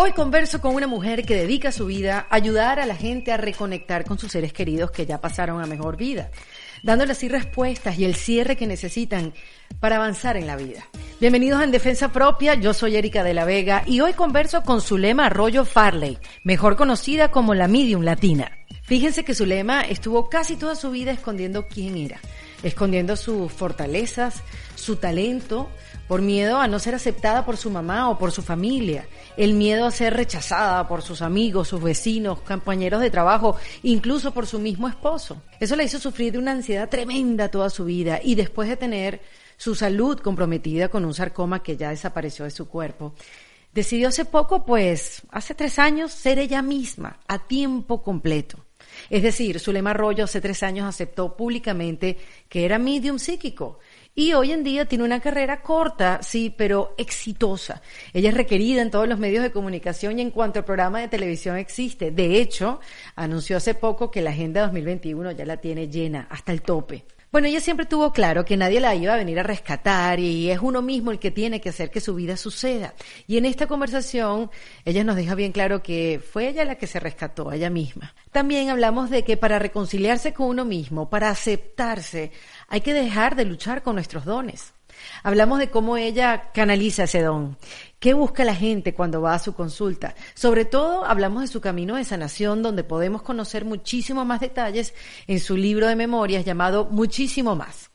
Hoy converso con una mujer que dedica su vida a ayudar a la gente a reconectar con sus seres queridos que ya pasaron a mejor vida, dándoles así respuestas y el cierre que necesitan para avanzar en la vida. Bienvenidos a En Defensa Propia, yo soy Erika de la Vega y hoy converso con Zulema Arroyo Farley, mejor conocida como la Medium Latina. Fíjense que Zulema estuvo casi toda su vida escondiendo quién era, escondiendo sus fortalezas, su talento, por miedo a no ser aceptada por su mamá o por su familia, el miedo a ser rechazada por sus amigos, sus vecinos, compañeros de trabajo, incluso por su mismo esposo. Eso le hizo sufrir de una ansiedad tremenda toda su vida y después de tener su salud comprometida con un sarcoma que ya desapareció de su cuerpo, decidió hace poco, pues, hace tres años, ser ella misma, a tiempo completo. Es decir, Zulema Arroyo hace tres años aceptó públicamente que era medium psíquico y hoy en día tiene una carrera corta, sí, pero exitosa. Ella es requerida en todos los medios de comunicación y en cuanto al programa de televisión existe. De hecho, anunció hace poco que la Agenda 2021 ya la tiene llena hasta el tope. Bueno, ella siempre tuvo claro que nadie la iba a venir a rescatar y es uno mismo el que tiene que hacer que su vida suceda. Y en esta conversación ella nos deja bien claro que fue ella la que se rescató, ella misma. También hablamos de que para reconciliarse con uno mismo, para aceptarse, hay que dejar de luchar con nuestros dones. Hablamos de cómo ella canaliza ese don, qué busca la gente cuando va a su consulta. Sobre todo hablamos de su camino de sanación, donde podemos conocer muchísimo más detalles en su libro de memorias llamado Muchísimo más.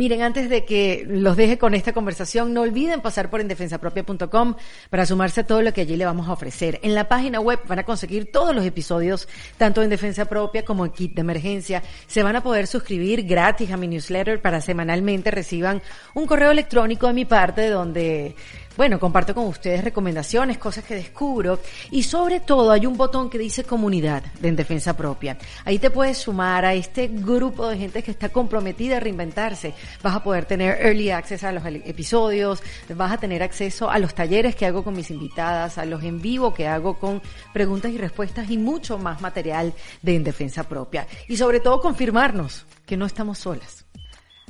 Miren, antes de que los deje con esta conversación, no olviden pasar por endefensapropia.com para sumarse a todo lo que allí le vamos a ofrecer. En la página web van a conseguir todos los episodios, tanto en Defensa Propia como en Kit de Emergencia. Se van a poder suscribir gratis a mi newsletter para semanalmente reciban un correo electrónico de mi parte donde bueno, comparto con ustedes recomendaciones, cosas que descubro y sobre todo hay un botón que dice comunidad de En Defensa Propia. Ahí te puedes sumar a este grupo de gente que está comprometida a reinventarse. Vas a poder tener early access a los episodios, vas a tener acceso a los talleres que hago con mis invitadas, a los en vivo que hago con preguntas y respuestas y mucho más material de En Defensa Propia. Y sobre todo confirmarnos que no estamos solas.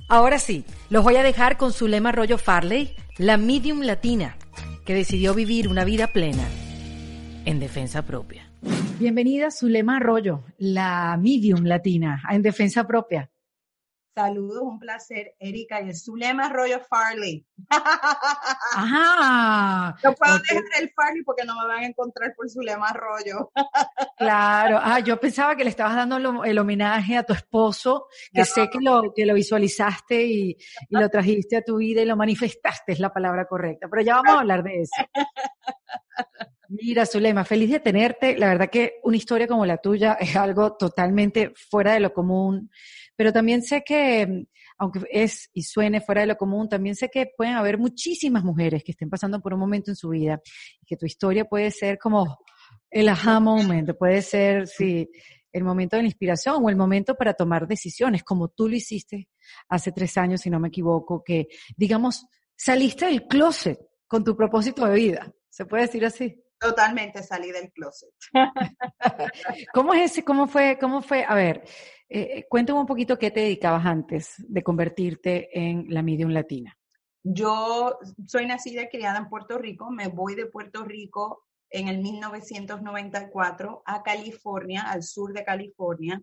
Ahora sí, los voy a dejar con Zulema Arroyo Farley, la medium latina, que decidió vivir una vida plena en defensa propia. Bienvenida Zulema Arroyo, la medium latina, en defensa propia. Saludos, un placer, Erika. Y es Zulema Arroyo Farley. Ajá. No puedo dejar el Farley porque no me van a encontrar por Zulema Arroyo. claro. Ah, yo pensaba que le estabas dando el homenaje a tu esposo, que sé que lo, que lo visualizaste y, y, lo trajiste a tu vida y lo manifestaste, es la palabra correcta. Pero ya vamos a hablar de eso. Mira, Zulema, feliz de tenerte. La verdad que una historia como la tuya es algo totalmente fuera de lo común pero también sé que, aunque es y suene fuera de lo común, también sé que pueden haber muchísimas mujeres que estén pasando por un momento en su vida y que tu historia puede ser como el aha moment, puede ser, sí, el momento de la inspiración o el momento para tomar decisiones, como tú lo hiciste hace tres años, si no me equivoco, que, digamos, saliste del closet con tu propósito de vida. ¿Se puede decir así? Totalmente salí del closet. ¿Cómo es ese? ¿Cómo fue? ¿Cómo fue? A ver, eh, cuéntame un poquito qué te dedicabas antes de convertirte en la medium latina. Yo soy nacida y criada en Puerto Rico. Me voy de Puerto Rico en el 1994 a California, al sur de California,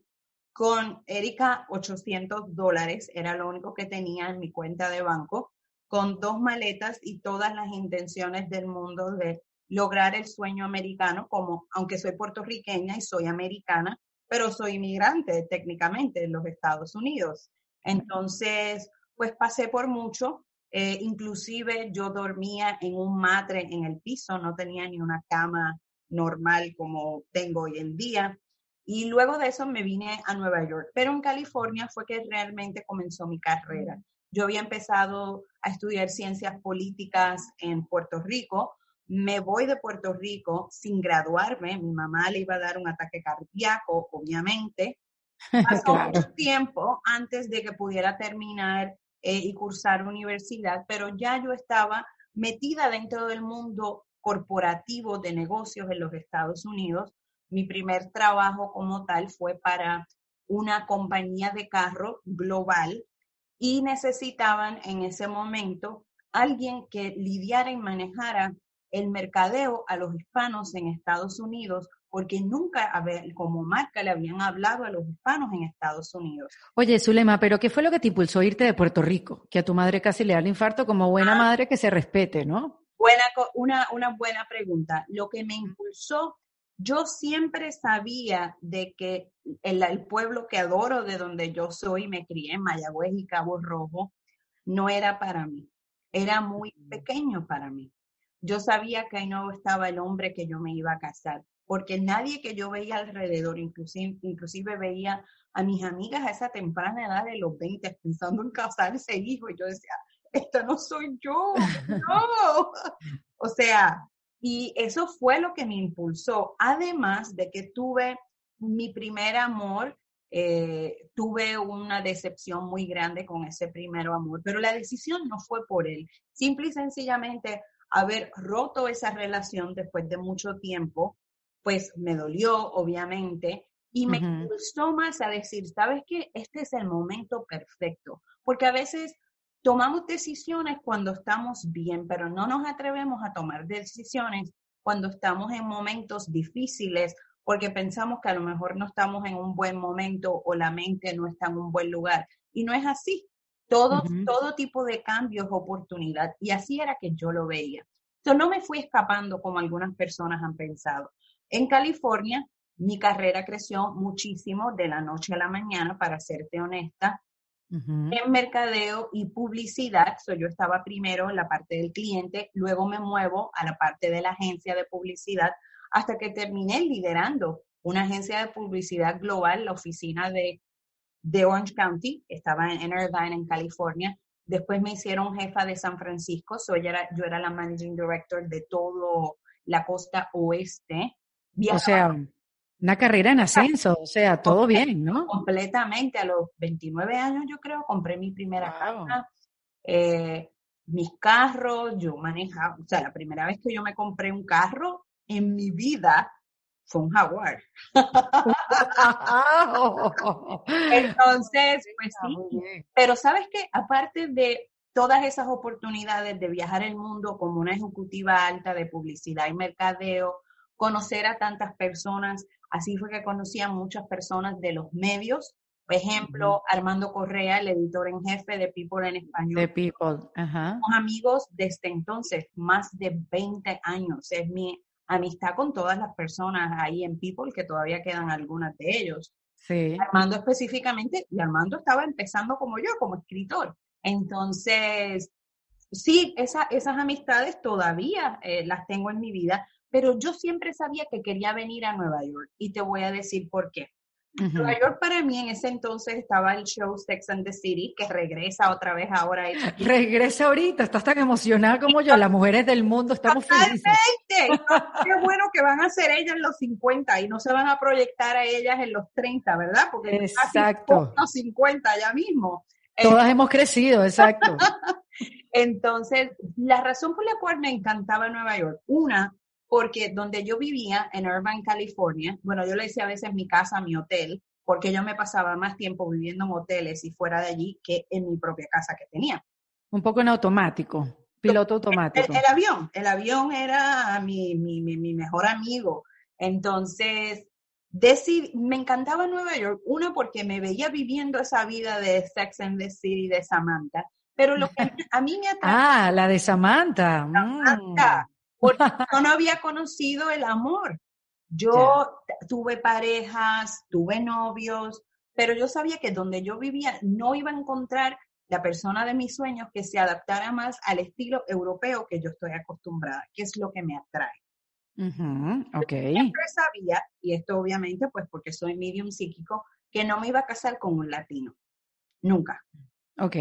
con Erika 800 dólares. Era lo único que tenía en mi cuenta de banco, con dos maletas y todas las intenciones del mundo de lograr el sueño americano, como aunque soy puertorriqueña y soy americana, pero soy inmigrante técnicamente en los Estados Unidos. Entonces, pues pasé por mucho, eh, inclusive yo dormía en un matre en el piso, no tenía ni una cama normal como tengo hoy en día. Y luego de eso me vine a Nueva York, pero en California fue que realmente comenzó mi carrera. Yo había empezado a estudiar ciencias políticas en Puerto Rico, me voy de Puerto Rico sin graduarme, mi mamá le iba a dar un ataque cardíaco, obviamente. Pasó mucho tiempo antes de que pudiera terminar eh, y cursar universidad, pero ya yo estaba metida dentro del mundo corporativo de negocios en los Estados Unidos. Mi primer trabajo como tal fue para una compañía de carro global y necesitaban en ese momento alguien que lidiara y manejara el mercadeo a los hispanos en Estados Unidos porque nunca como marca le habían hablado a los hispanos en Estados Unidos. Oye, Zulema, pero ¿qué fue lo que te impulsó irte de Puerto Rico? Que a tu madre casi le da el infarto como buena ah. madre que se respete, ¿no? Buena, una, una buena pregunta. Lo que me impulsó, yo siempre sabía de que el, el pueblo que adoro, de donde yo soy, me crié en Mayagüez y Cabo Rojo, no era para mí. Era muy pequeño para mí. Yo sabía que ahí no estaba el hombre que yo me iba a casar porque nadie que yo veía alrededor, inclusive, inclusive veía a mis amigas a esa temprana edad de los 20 pensando en casarse hijo, y yo decía, esto no soy yo, no. o sea, y eso fue lo que me impulsó, además de que tuve mi primer amor, eh, tuve una decepción muy grande con ese primer amor, pero la decisión no fue por él, simple y sencillamente haber roto esa relación después de mucho tiempo, pues me dolió, obviamente, y me gustó más a decir, ¿sabes qué? Este es el momento perfecto, porque a veces tomamos decisiones cuando estamos bien, pero no nos atrevemos a tomar decisiones cuando estamos en momentos difíciles, porque pensamos que a lo mejor no estamos en un buen momento o la mente no está en un buen lugar. Y no es así. Todo, todo tipo de cambios, oportunidad. Y así era que yo lo veía. Entonces no me fui escapando como algunas personas han pensado. En California, mi carrera creció muchísimo de la noche a la mañana, para serte honesta. En mercadeo y publicidad, yo estaba primero en la parte del cliente, luego me muevo a la parte de la agencia de publicidad, hasta que terminé liderando una agencia de publicidad global, la oficina de, de Orange County, estaba en, Irvine, en California. Después me hicieron jefa de San Francisco, yo era, yo era la managing director de todo la costa oeste o sea, una carrera en ascenso, o sea, todo bien, ¿no? Completamente. A los 29 años, yo creo, compré mi primera casa, eh, mis carros, yo manejaba, o sea, la primera vez que yo me compré un carro en mi vida fue un Jaguar. Entonces, pues sí. Pero sabes que aparte de todas esas oportunidades de viajar el mundo como una ejecutiva alta de publicidad y mercadeo, conocer a tantas personas. Así fue que conocí a muchas personas de los medios. Por ejemplo, Armando Correa, el editor en jefe de People en Español. De People, ajá. Somos amigos desde entonces, más de 20 años. Es mi amistad con todas las personas ahí en People, que todavía quedan algunas de ellos. Sí. Armando específicamente, y Armando estaba empezando como yo, como escritor. Entonces, sí, esas amistades todavía eh, las tengo en mi vida, pero yo siempre sabía que quería venir a Nueva York y te voy a decir por qué. Nueva York para mí en ese entonces estaba el show Sex and the City, que regresa otra vez ahora. Regresa ahorita, estás tan emocionada como yo, las mujeres del mundo estamos felices. Qué bueno que van a ser ellas en los 50 y no se van a proyectar a ellas en los 30, ¿verdad? Porque exacto. los 50 ya mismo. Todas hemos crecido, exacto. Entonces, la razón por la cual me encantaba Nueva York, una, porque donde yo vivía, en Irvine, California, bueno, yo le decía a veces mi casa, mi hotel, porque yo me pasaba más tiempo viviendo en hoteles y fuera de allí que en mi propia casa que tenía. Un poco en automático, piloto automático. El, avión, el avión era mi, mi, mi, mejor amigo. Entonces, me encantaba Nueva York, uno porque me veía viviendo esa vida de Sex and the City de Samantha, pero lo que a mí me atraía... Ah, la de Samantha. Samantha. Porque yo no había conocido el amor. Yo tuve parejas, tuve novios, pero yo sabía que donde yo vivía no iba a encontrar la persona de mis sueños que se adaptara más al estilo europeo que yo estoy acostumbrada, que es lo que me atrae. okay. Siempre sabía, y esto obviamente pues porque soy medium psíquico, que no me iba a casar con un latino. Nunca. Ok.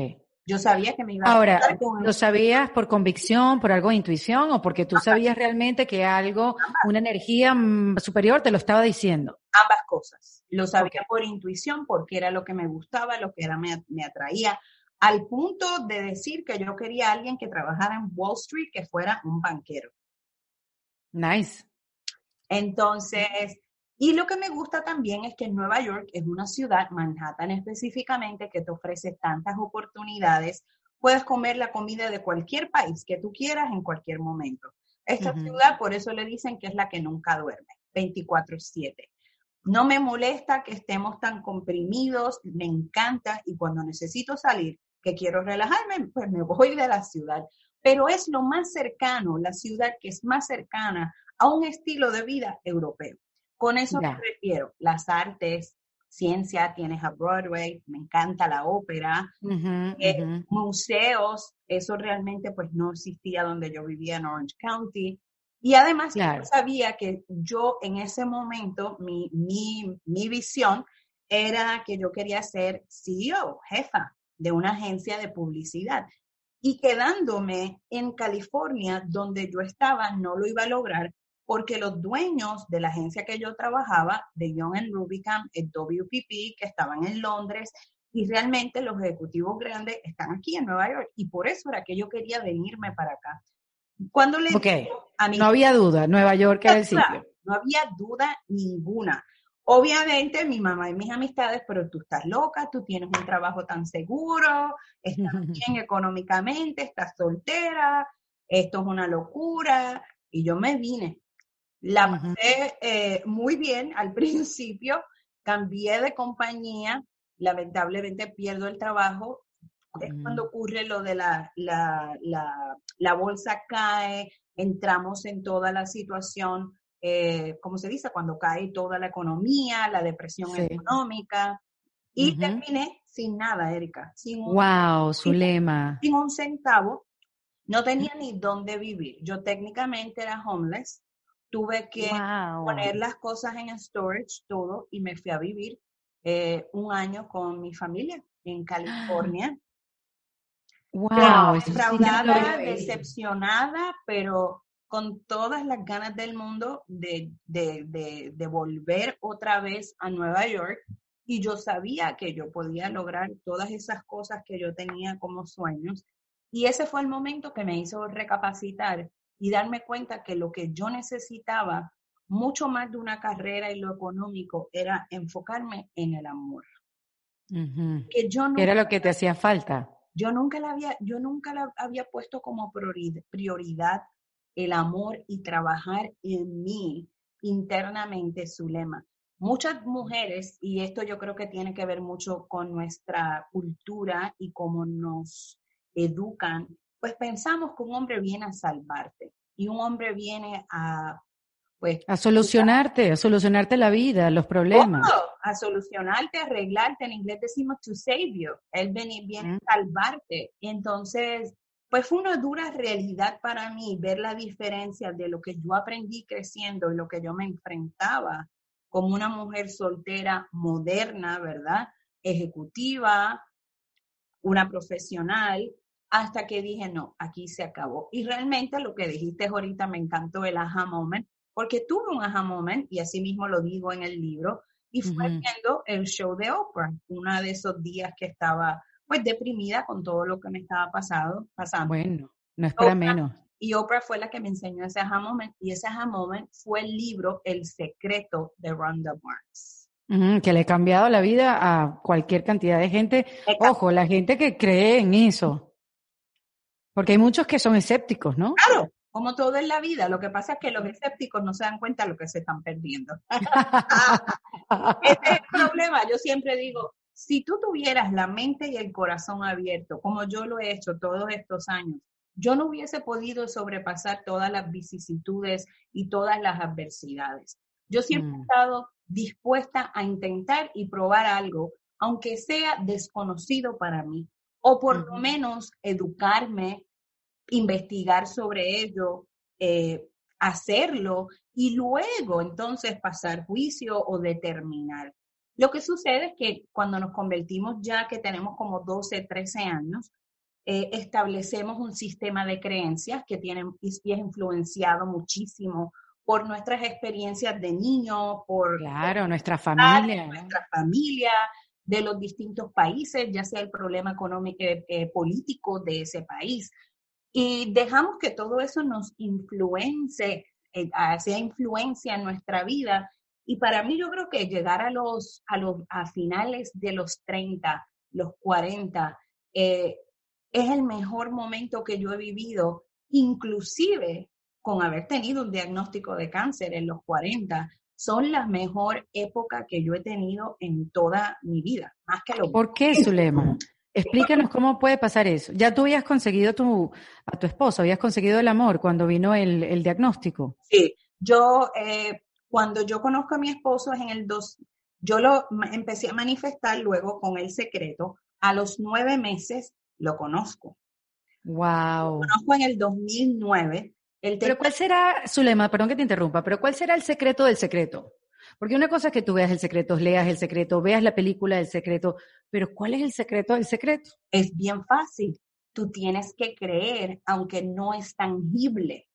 Yo sabía que me iba Ahora, a Ahora, ¿lo sabías por convicción, por algo de intuición o porque tú sabías realmente que algo, una energía mm, superior te lo estaba diciendo? Ambas cosas. Lo sabía por intuición porque era lo que me gustaba, lo que era me, me atraía, al punto de decir que yo quería a alguien que trabajara en Wall Street, que fuera un banquero. Nice. Entonces, y lo que me gusta también es que Nueva York es una ciudad, Manhattan específicamente, que te ofrece tantas oportunidades. Puedes comer la comida de cualquier país que tú quieras en cualquier momento. Esta ciudad, por eso le dicen que es la que nunca duerme, 24/7. No me molesta que estemos tan comprimidos, me encanta y cuando necesito salir, que quiero relajarme, pues me voy de la ciudad. Pero es lo más cercano, la ciudad que es más cercana a un estilo de vida europeo. Con eso me refiero, las artes, ciencia, tienes a Broadway, me encanta la ópera, eh, museos, eso realmente pues no existía donde yo vivía en Orange County. Y además yo sabía que yo en ese momento, mi, mi, mi visión era que yo quería ser CEO, jefa de una agencia de publicidad. Y quedándome en California, donde yo estaba, no lo iba a lograr porque los dueños de la agencia que yo trabajaba, de Young and Rubicam, el WPP, que estaban en Londres, y realmente los ejecutivos grandes están aquí en Nueva York, y por eso era que yo quería venirme para acá. Cuando le a mí, no había duda, Nueva York era el sitio. No había duda ninguna. Obviamente mi mamá y mis amistades, pero tú estás loca, tú tienes un trabajo tan seguro, estás bien económicamente, estás soltera, esto es una locura. Y yo me vine. La pasé eh, muy bien al principio, cambié de compañía, lamentablemente pierdo el trabajo. Es cuando ocurre lo de la, la, la, bolsa cae, entramos en toda la situación, eh, como se dice, cuando cae toda la economía, la depresión económica. Y terminé sin nada, Erika. Sin un, wow, Zulema. Sin un centavo. No tenía ni dónde vivir. Yo técnicamente era homeless tuve que poner las cosas en storage, todo, y me fui a vivir eh, un año con mi familia en California. Wow, defraudada, decepcionada, pero con todas las ganas del mundo de, de, de, volver otra vez a Nueva York. Y yo sabía que yo podía lograr todas esas cosas que yo tenía como sueños. Y ese fue el momento que me hizo recapacitar y darme cuenta que lo que yo necesitaba, mucho más de una carrera y lo económico, era enfocarme en el amor. Que yo era lo que te hacía falta. Yo nunca la había, yo nunca la había puesto como prioridad el amor y trabajar en mí internamente, su lema. Muchas mujeres, y esto yo creo que tiene que ver mucho con nuestra cultura y cómo nos educan, pues pensamos que un hombre viene a salvarte y un hombre viene a, pues... A solucionarte, a solucionarte la vida, los problemas. A solucionarte, a arreglarte. En inglés decimos to save you. Él viene, viene a mm. salvarte. Entonces, pues fue una dura realidad para mí ver la diferencia de lo que yo aprendí creciendo y lo que yo me enfrentaba como una mujer soltera moderna, ¿verdad? Ejecutiva, una profesional, hasta que dije, no, aquí se acabó. Y realmente lo que dijiste ahorita me encantó el aha moment, porque tuve un aha moment, y así mismo lo digo en el libro, y fue viendo el show de Oprah, uno de esos días que estaba pues deprimida con todo lo que me estaba pasado, pasando. Bueno, no es para menos. Y Oprah fue la que me enseñó ese aha moment, y ese aha moment fue el libro El secreto de Rhonda Barnes. que le ha cambiado la vida a cualquier cantidad de gente. Ojo, la gente que cree en eso. Porque hay muchos que son escépticos, ¿no? Claro, como todo en la vida. Lo que pasa es que los escépticos no se dan cuenta de lo que se están perdiendo. Ese es el problema. Yo siempre digo, si tú tuvieras la mente y el corazón abierto, como yo lo he hecho todos estos años, yo no hubiese podido sobrepasar todas las vicisitudes y todas las adversidades. Yo siempre he mm. estado dispuesta a intentar y probar algo, aunque sea desconocido para mí, o por lo menos educarme investigar sobre ello, eh, hacerlo y luego entonces pasar juicio o determinar. Lo que sucede es que cuando nos convertimos ya que tenemos como 12, 13 años, eh, establecemos un sistema de creencias que tiene, y es influenciado muchísimo por nuestras experiencias de niño, por... Claro, nuestra familia. Nuestra familia, de los distintos países, ya sea el problema económico, eh, político de ese país. Y dejamos que todo eso nos influence, eh, sea influencia en nuestra vida. Y para mí yo creo que llegar a los, a los, a finales de los 30, los 40, eh, es el mejor momento que yo he vivido, inclusive con haber tenido un diagnóstico de cáncer en los 40, son la mejor época que yo he tenido en toda mi vida, más que lo ¿Por qué, Zulema? Explícanos cómo puede pasar eso. Ya tú habías conseguido tu, a tu esposo, habías conseguido el amor cuando vino el, el diagnóstico. Sí, yo, eh, cuando yo conozco a mi esposo es en el dos, yo lo empecé a manifestar luego con el secreto. A los nueve meses lo conozco. Wow. Lo conozco en el 2009. El pero ¿cuál será, Zulema, perdón que te interrumpa, pero cuál será el secreto del secreto? Porque una cosa es que tú veas el secreto, leas el secreto, veas la película del secreto, pero ¿cuál es el secreto del secreto? Es bien fácil. Tú tienes que creer, aunque no es tangible.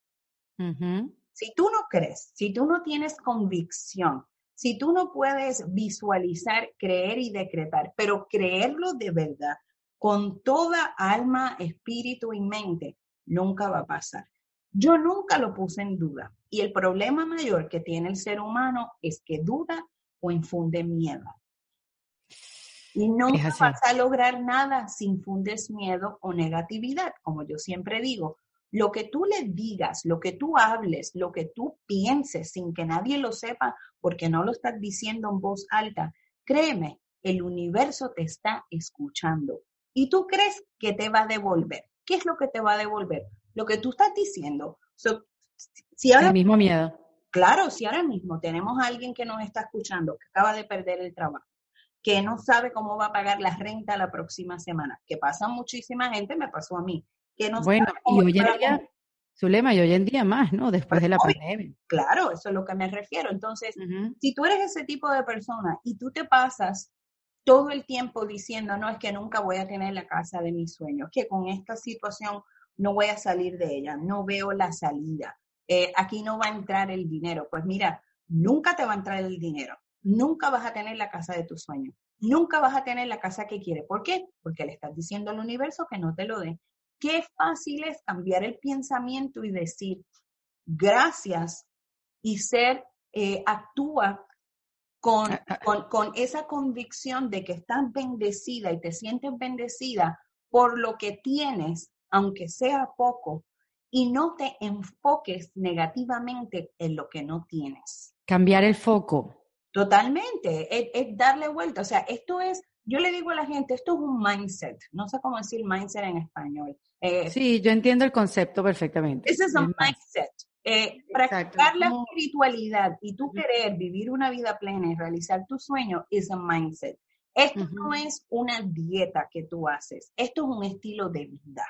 Si tú no crees, si tú no tienes convicción, si tú no puedes visualizar, creer y decretar, pero creerlo de verdad, con toda alma, espíritu y mente, nunca va a pasar. Yo nunca lo puse en duda. Y el problema mayor que tiene el ser humano es que duda o infunde miedo. Y no vas a lograr nada si infundes miedo o negatividad. Como yo siempre digo, lo que tú le digas, lo que tú hables, lo que tú pienses sin que nadie lo sepa porque no lo estás diciendo en voz alta, créeme, el universo te está escuchando. Y tú crees que te va a devolver. ¿Qué es lo que te va a devolver? Lo que tú estás diciendo. si ahora, el mismo miedo. Claro, si ahora mismo tenemos a alguien que nos está escuchando, que acaba de perder el trabajo, que no sabe cómo va a pagar la renta la próxima semana, que pasa muchísima gente, me pasó a mí, que no bueno, y hoy en día, Zulema, y hoy en día más, ¿no? Después de la pandemia. Claro, eso es lo que me refiero. Entonces, si tú eres ese tipo de persona y tú te pasas todo el tiempo diciendo, no, es que nunca voy a tener la casa de mis sueños, que con esta situación no voy a salir de ella, no veo la salida, eh, aquí no va a entrar el dinero. Pues mira, nunca te va a entrar el dinero, nunca vas a tener la casa de tus sueños, nunca vas a tener la casa que quieres. ¿Por qué? Porque le estás diciendo al universo que no te lo dé. Qué fácil es cambiar el pensamiento y decir gracias y ser, eh, actúa con, ah, ah, con, con, esa convicción de que estás bendecida y te sientes bendecida por lo que tienes, aunque sea poco, y no te enfoques negativamente en lo que no tienes. Cambiar el foco. Totalmente, es, darle vuelta. O sea, esto es, yo le digo a la gente, esto es un mindset. No sé cómo decir mindset en español. Eh, sí, yo entiendo el concepto perfectamente. Ese es un mindset. Eh, practicar la espiritualidad y tú querer vivir una vida plena y realizar tu sueño es un mindset. Esto no es una dieta que tú haces, esto es un estilo de vida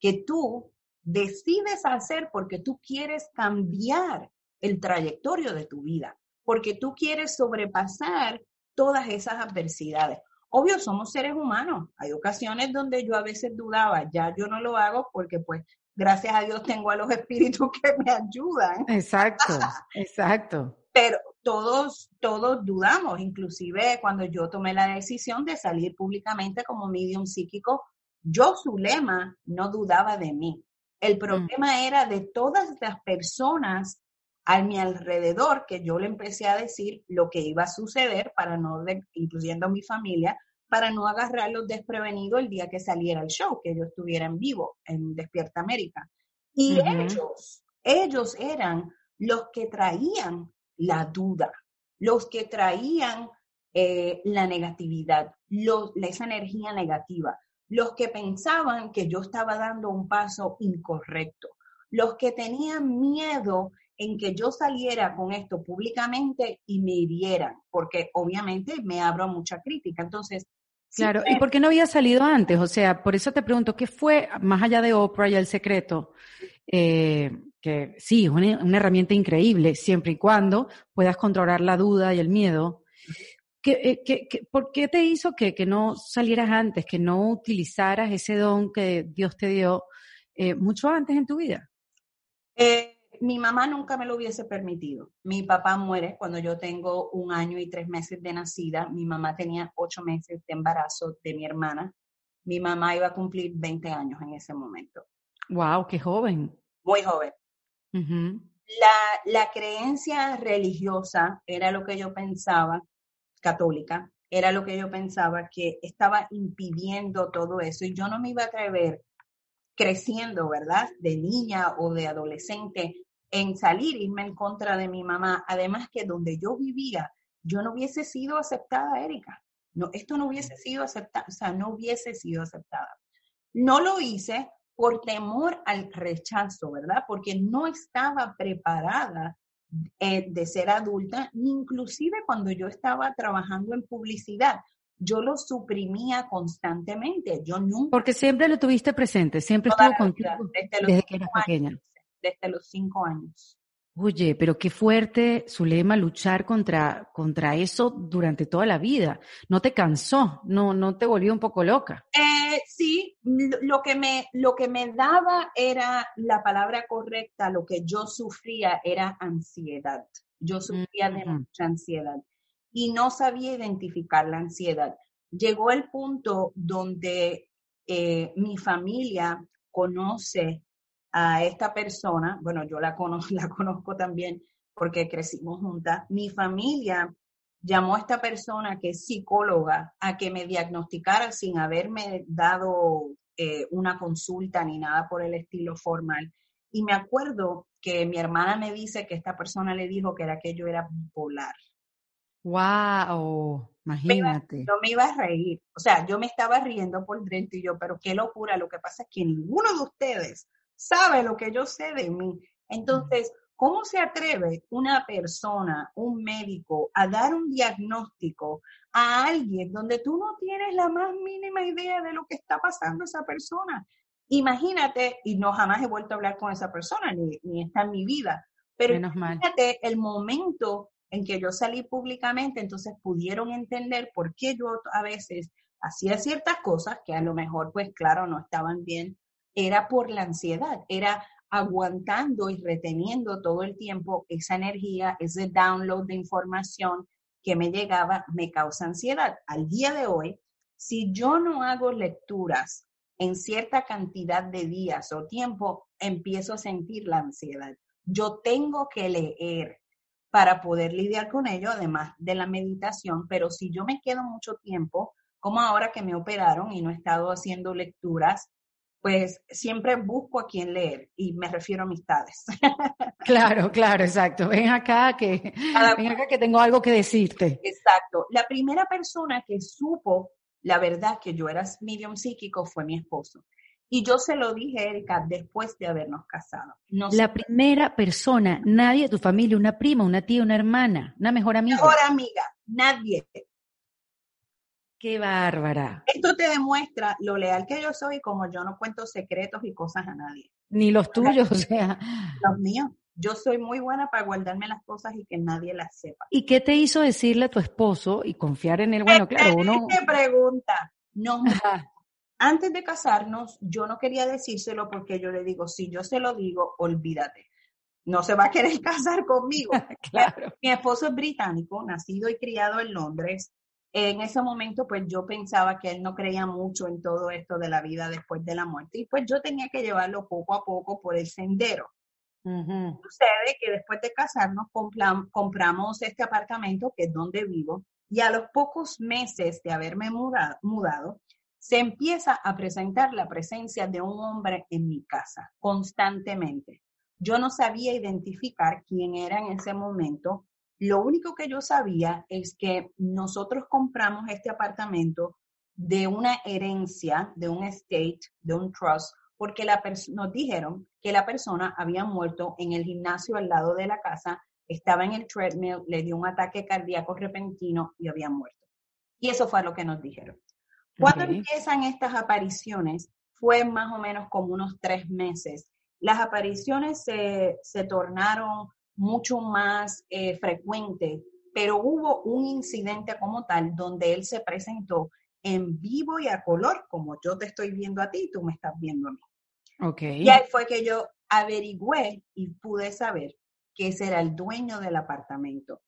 que tú decides hacer porque tú quieres cambiar el trayectorio de tu vida, porque tú quieres sobrepasar todas esas adversidades. Obvio, somos seres humanos. Hay ocasiones donde yo a veces dudaba, ya yo no lo hago porque pues gracias a Dios tengo a los espíritus que me ayudan. Exacto, exacto. Pero todos, todos dudamos, inclusive cuando yo tomé la decisión de salir públicamente como medium psíquico, yo, su lema, no dudaba de mí. El mm. problema era de todas las personas a mi alrededor que yo le empecé a decir lo que iba a suceder para no, incluyendo a mi familia, para no agarrarlos desprevenidos el día que saliera el show, que yo estuviera en vivo en Despierta América. Y ellos, ellos eran los que traían la duda, los que traían eh, la negatividad, los, esa energía negativa, los que pensaban que yo estaba dando un paso incorrecto, los que tenían miedo en que yo saliera con esto públicamente y me hirieran, porque obviamente me abro a mucha crítica. Entonces, Claro, ¿y por qué no había salido antes? O sea, por eso te pregunto, ¿qué fue, más allá de Oprah y el secreto? Eh, que sí, es una, herramienta increíble, siempre y cuando puedas controlar la duda y el miedo. ¿Qué, eh, por qué te hizo que, no salieras antes, que no utilizaras ese don que Dios te dio eh, mucho antes en tu vida? mi mamá nunca me lo hubiese permitido. Mi papá muere cuando yo tengo un año y tres meses de nacida. Mi mamá tenía ocho meses de embarazo de mi hermana. Mi mamá iba a cumplir 20 años en ese momento. ¡Wow! ¡Qué joven! Muy joven. la, la creencia religiosa era lo que yo pensaba, católica, era lo que yo pensaba que estaba impidiendo todo eso y yo no me iba a atrever creciendo, ¿verdad? De niña o de adolescente, en salir, irme en contra de mi mamá. Además que donde yo vivía, yo no hubiese sido aceptada, Erika. No, esto no hubiese sido aceptado, o sea, no hubiese sido aceptada. No lo hice por temor al rechazo, ¿verdad? Porque no estaba preparada eh, de ser adulta, inclusive cuando yo estaba trabajando en publicidad, yo lo suprimía constantemente. Yo nunca. Porque siempre lo tuviste presente, siempre estuvo contigo desde, que eras pequeña. Desde los cinco años. Oye, pero qué fuerte, Zulema, luchar contra, contra eso durante toda la vida. ¿No te cansó? ¿No, no te volvió un poco loca? Eh, sí, lo que, me, lo que me daba era la palabra correcta, lo que yo sufría era ansiedad. Yo sufría de mucha ansiedad y no sabía identificar la ansiedad. Llegó el punto donde eh, mi familia conoce a esta persona, bueno, yo la conozco, la conozco también porque crecimos juntas, mi familia llamó a esta persona que es psicóloga a que me diagnosticara sin haberme dado eh, una consulta ni nada por el estilo formal. Y me acuerdo que mi hermana me dice que esta persona le dijo que era que yo era bipolar. Wow, imagínate. yo me iba a reír. O sea, yo me estaba riendo por dentro y yo, pero qué locura. Lo que pasa es que ninguno de ustedes sabe lo que yo sé de mí. Entonces, ¿cómo se atreve una persona, un médico, a dar un diagnóstico a alguien donde tú no tienes la más mínima idea de lo que está pasando esa persona? Imagínate, y no jamás he vuelto a hablar con esa persona, ni, ni está en mi vida, pero imagínate el momento en que yo salí públicamente, entonces pudieron entender por qué yo a veces hacía ciertas cosas que a lo mejor, pues claro, no estaban bien era por la ansiedad, era aguantando y reteniendo todo el tiempo esa energía, ese download de información que me llegaba, me causa ansiedad. Al día de hoy, si yo no hago lecturas en cierta cantidad de días o tiempo, empiezo a sentir la ansiedad. Yo tengo que leer para poder lidiar con ello, además de la meditación, pero si yo me quedo mucho tiempo, como ahora que me operaron y no he estado haciendo lecturas, pues siempre busco a quien leer y me refiero a amistades. Claro, claro, exacto. Ven acá que, ven acá que tengo algo que decirte. Exacto. La primera persona que supo la verdad que yo era medium psíquico fue mi esposo. Y yo se lo dije, Erika, después de habernos casado. la primera persona, nadie de tu familia, una prima, una tía, una hermana, una mejor amiga. Mejor amiga, nadie. Qué bárbara. Esto te demuestra lo leal que yo soy, como yo no cuento secretos y cosas a nadie. Ni los tuyos, o sea. Los míos. Yo soy muy buena para guardarme las cosas y que nadie las sepa. ¿Y qué te hizo decirle a tu esposo y confiar en él? Bueno, claro, uno. ¿Qué pregunta? No. Antes de casarnos, yo no quería decírselo porque yo le digo, si yo se lo digo, olvídate. No se va a querer casar conmigo. claro. Mi esposo es británico, nacido y criado en Londres en ese momento pues yo pensaba que él no creía mucho en todo esto de la vida después de la muerte y pues yo tenía que llevarlo poco a poco por el sendero. Sucede que después de casarnos compramos este apartamento que es donde vivo y a los pocos meses de haberme mudado, mudado se empieza a presentar la presencia de un hombre en mi casa constantemente. Yo no sabía identificar quién era en ese momento, lo único que yo sabía es que nosotros compramos este apartamento de una herencia, de un estate, de un trust, porque la nos dijeron que la persona había muerto en el gimnasio al lado de la casa, estaba en el treadmill, le dio un ataque cardíaco repentino y había muerto. Y eso fue lo que nos dijeron. Cuando empiezan estas apariciones, fue más o menos como unos tres meses. Las apariciones se, se tornaron mucho más eh, frecuente, pero hubo un incidente como tal donde él se presentó en vivo y a color, como yo te estoy viendo a ti y tú me estás viendo a mí. Okay. Y ahí fue que yo averigüé y pude saber que ese era el dueño del apartamento.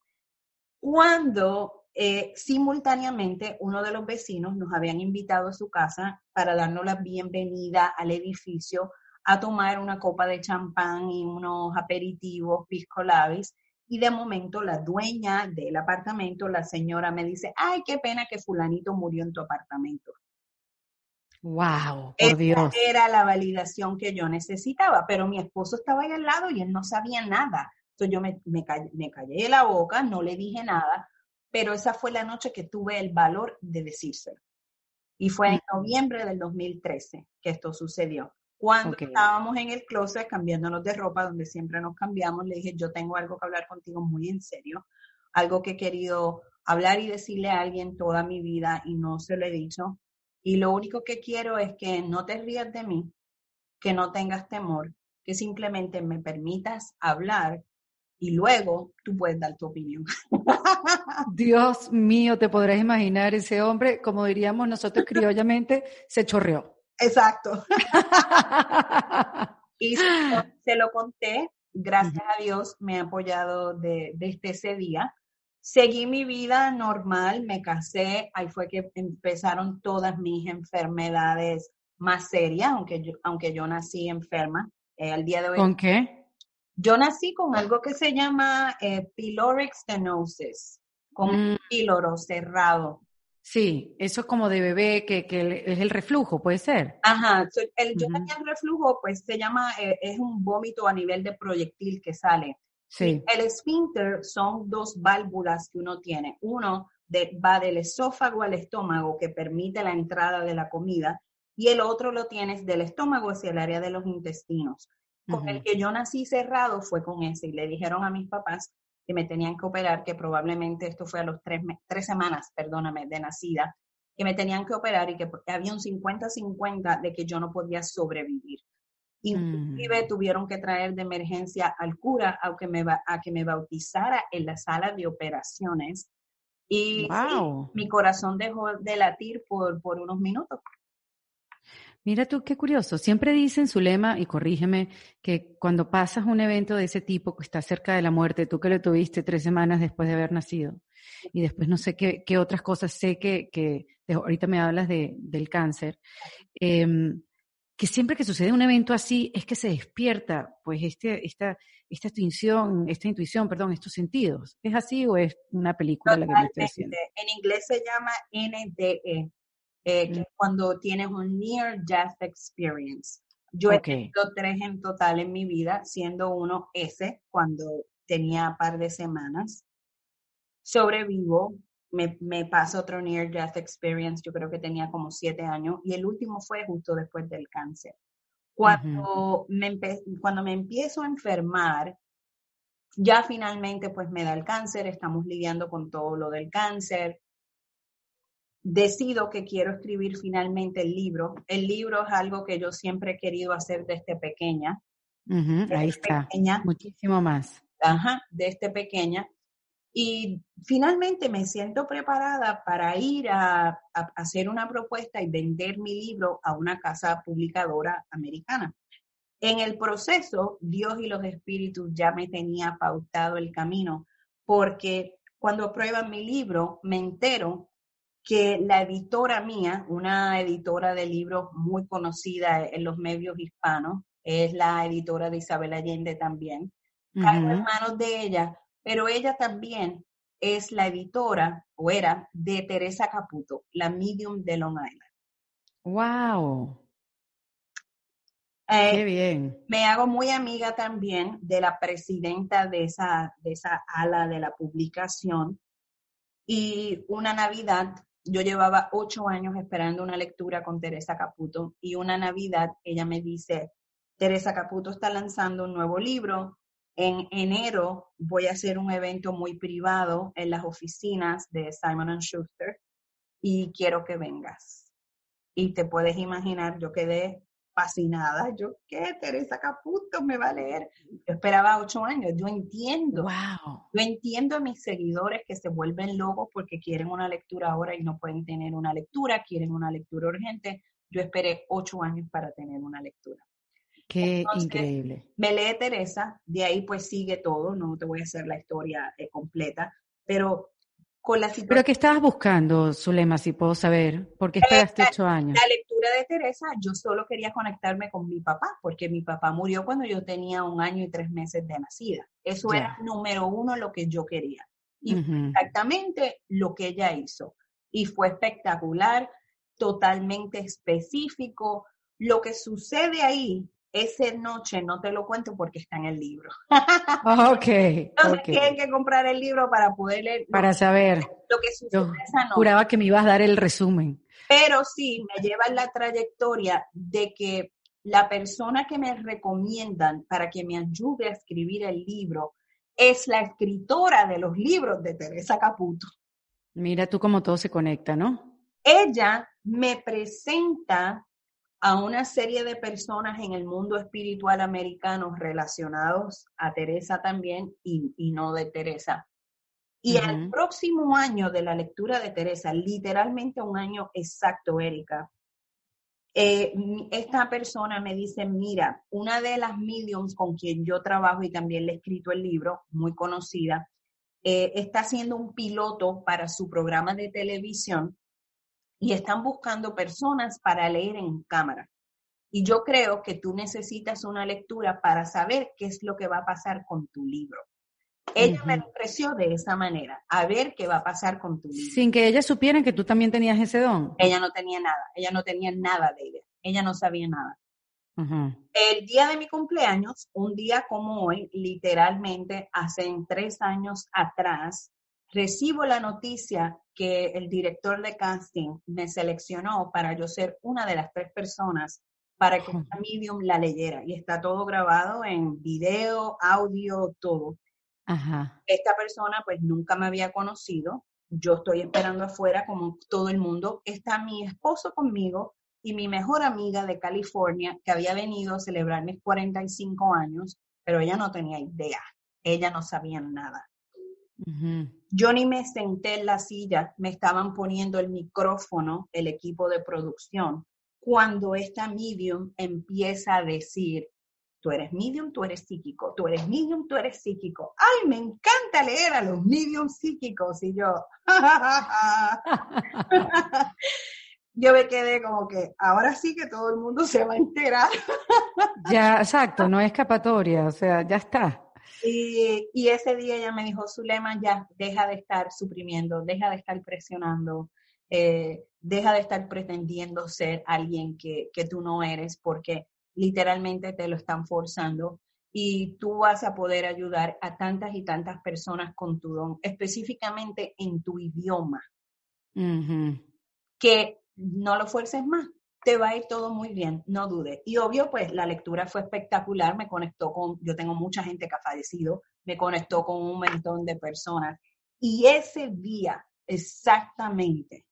Cuando eh, simultáneamente uno de los vecinos nos habían invitado a su casa para darnos la bienvenida al edificio a tomar una copa de champán y unos aperitivos, pisco labis, y de momento la dueña del apartamento, la señora, me dice, ay, qué pena que fulanito murió en tu apartamento. Wow, por Dios. era la validación que yo necesitaba, pero mi esposo estaba ahí al lado y él no sabía nada. Entonces yo me, me, callé, me callé la boca, no le dije nada, pero esa fue la noche que tuve el valor de decírselo. Y fue en mm. noviembre del 2013 que esto sucedió. Cuando estábamos en el closet cambiándonos de ropa, donde siempre nos cambiamos, le dije, yo tengo algo que hablar contigo muy en serio, algo que he querido hablar y decirle a alguien toda mi vida y no se lo he dicho. Y lo único que quiero es que no te rías de mí, que no tengas temor, que simplemente me permitas hablar y luego tú puedes dar tu opinión. Dios mío, te podrás imaginar ese hombre, como diríamos nosotros criollamente, se chorreó. Exacto. y se lo conté, gracias a Dios me ha apoyado desde este, ese día. Seguí mi vida normal, me casé, ahí fue que empezaron todas mis enfermedades más serias, aunque yo, aunque yo nací enferma. Eh, al día de hoy. ¿Con qué? Yo nací con algo que se llama eh, pyloric stenosis, con un mm. píloro cerrado. Sí, eso es como de bebé, que, que, es el reflujo, ¿puede ser? Ajá, el, yo tenía el reflujo, pues se llama, eh, es un vómito a nivel de proyectil que sale. Sí. El esfínter son dos válvulas que uno tiene. Uno de, va del esófago al estómago, que permite la entrada de la comida, y el otro lo tienes del estómago hacia el área de los intestinos. Con el que yo nací cerrado fue con ese, y le dijeron a mis papás que me tenían que operar, que probablemente esto fue a los tres, tres semanas, perdóname, de nacida, que me tenían que operar y que había un 50-50 de que yo no podía sobrevivir. Inclusive tuvieron que traer de emergencia al cura a que me, a que me bautizara en la sala de operaciones. Y mi corazón dejó de latir por, por unos minutos. Mira tú qué curioso. Siempre dicen su lema, y corrígeme, que cuando pasas un evento de ese tipo que está cerca de la muerte, tú que lo tuviste tres semanas después de haber nacido, y después no sé qué, otras cosas, sé que, que ahorita me hablas de, del cáncer, eh, que siempre que sucede un evento así es que se despierta, pues, este, esta, esta intuición, esta intuición, perdón, estos sentidos. ¿Es así o es una película la que me estoy? En inglés se llama NDE, eh, que mm. cuando tienes un Near Death Experience. Yo he tenido tres en total en mi vida, siendo uno ese cuando tenía par de semanas. Sobrevivo, me, me pasa otro Near Death Experience, yo creo que tenía como siete años, y el último fue justo después del cáncer. Cuando, me, cuando me empiezo a enfermar, ya finalmente pues me da el cáncer, estamos lidiando con todo lo del cáncer. Decido que quiero escribir finalmente el libro. El libro es algo que yo siempre he querido hacer desde pequeña. ahí está. Muchísimo más. Ajá, desde pequeña. Y finalmente me siento preparada para ir a, hacer una propuesta y vender mi libro a una casa publicadora americana. En el proceso, Dios y los espíritus ya me tenía pautado el camino, porque cuando prueban mi libro, me entero que la editora mía, una editora de libros muy conocida en los medios hispanos, es la editora de Isabel Allende también, uh en manos de ella pero ella también es la editora, o era, de Teresa Caputo, la medium de Long Island. ¡Wow! Qué eh, bien. Me hago muy amiga también de la presidenta de esa, de esa ala de la publicación. Y una Navidad, yo llevaba ocho años esperando una lectura con Teresa Caputo y una Navidad ella me dice, Teresa Caputo está lanzando un nuevo libro, en enero voy a hacer un evento muy privado en las oficinas de Simon Schuster y quiero que vengas. Y te puedes imaginar, yo quedé fascinada. Yo, ¿qué? Teresa Caputo me va a leer. Yo esperaba ocho años. Yo entiendo. Wow. Yo entiendo a mis seguidores que se vuelven locos porque quieren una lectura ahora y no pueden tener una lectura, quieren una lectura urgente. Yo esperé ocho años para tener una lectura. Qué increíble. Me lee Teresa, de ahí pues sigue todo, no te voy a hacer la historia eh, completa, pero con la situación... ¿Pero qué estabas buscando, Zulema, si puedo saber? ¿Por qué esperaste ocho años? La de Teresa, yo solo quería conectarme con mi papá, porque mi papá murió cuando yo tenía un año y tres meses de nacida. Eso era número uno lo que yo quería. Y exactamente lo que ella hizo. Y fue espectacular totalmente específico. Lo que sucede ahí esa noche no te lo cuento porque está en el libro. Ah, ok. Entonces tienen que comprar el libro para poder leer. Para saber. Lo que sucede esa noche. Juraba que me ibas a dar el resumen. Pero sí, me lleva la trayectoria de que la persona que me recomiendan para que me ayude a escribir el libro es la escritora de los libros de Teresa Caputo. Mira tú cómo todo se conecta, ¿no? Ella me presenta a una serie de personas en el mundo espiritual americano relacionados a Teresa también y, no de Teresa. Y al próximo año de la lectura de Teresa, literalmente un año exacto, Erika, eh, esta persona me dice, mira, una de las mediums con quien yo trabajo y también le he escrito el libro, muy conocida, eh, está haciendo un piloto para su programa de televisión y están buscando personas para leer en cámara. Y yo creo que tú necesitas una lectura para saber qué es lo que va a pasar con tu libro. Ella me ofreció de esa manera, a ver qué va a pasar con tu libro. Sin que ella supiera que tú también tenías ese don. Ella no tenía nada, ella no tenía nada de ella, ella no sabía nada. El día de mi cumpleaños, un día como hoy, literalmente hace tres años atrás, recibo la noticia que el director de casting me seleccionó para yo ser una de las tres personas para que esta medium la leyera. Y está todo grabado en video, audio, todo. Esta persona pues nunca me había conocido. Yo estoy esperando afuera como todo el mundo. Está mi esposo conmigo y mi mejor amiga de California que había venido a celebrar mis 45 años, pero ella no tenía idea. Ella no sabía nada. Yo ni me senté en la silla, me estaban poniendo el micrófono, el equipo de producción, cuando esta medium empieza a decir, tú eres medium, tú eres psíquico, tú eres medium, tú eres psíquico. Ay, me encanta leer a los medium psíquicos y yo, yo me quedé como que ahora sí que todo el mundo se va a enterar. ya, exacto, no es escapatoria, o sea, ya está. Y, ese día ella me dijo, Zulema, ya deja de estar suprimiendo, deja de estar presionando, eh, deja de estar pretendiendo ser alguien que, que tú no eres, porque literalmente te lo están forzando y tú vas a poder ayudar a tantas y tantas personas con tu don, específicamente en tu idioma, que no lo fuerces más, te va a ir todo muy bien, no dudes. Y obvio, pues la lectura fue espectacular, me conectó con, yo tengo mucha gente que ha fallecido, me conectó con un montón de personas. Y ese día, exactamente,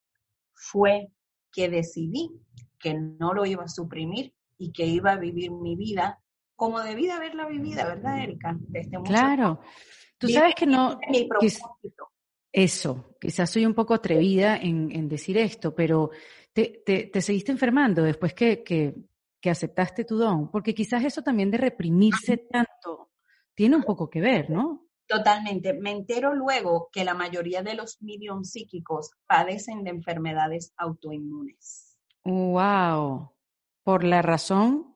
fue que decidí que no lo iba a suprimir y que iba a vivir mi vida como debí haberla vivida, ¿verdad, Erika? claro. Tú sabes que no... eso, quizás soy un poco atrevida en decir esto, pero te, te, seguiste enfermando después que, que, que, aceptaste tu don, porque quizás eso también de reprimirse tanto tiene un poco que ver, ¿no? Totalmente. Me entero luego que la mayoría de los medium psíquicos padecen de enfermedades autoinmunes. Wow. ¿Por la razón?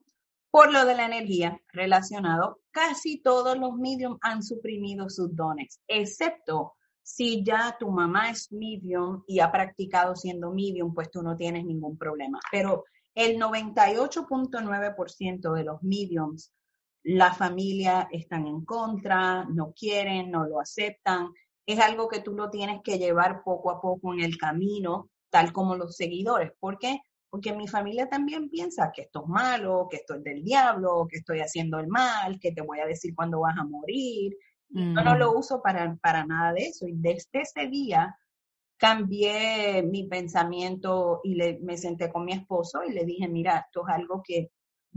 Por lo de la energía relacionado. Casi todos los medium han suprimido sus dones, excepto si ya tu mamá es medium y ha practicado siendo medium, pues tú no tienes ningún problema. Pero el 98.9% de los mediums, la familia están en contra, no quieren, no lo aceptan. Es algo que tú lo tienes que llevar poco a poco en el camino, tal como los seguidores. ¿Por qué? Porque mi familia también piensa que esto es malo, que esto es del diablo, que estoy haciendo el mal, que te voy a decir cuándo vas a morir, yo no lo uso para, para nada de eso. Y desde ese día cambié mi pensamiento y le, me senté con mi esposo y le dije, mira, esto es algo que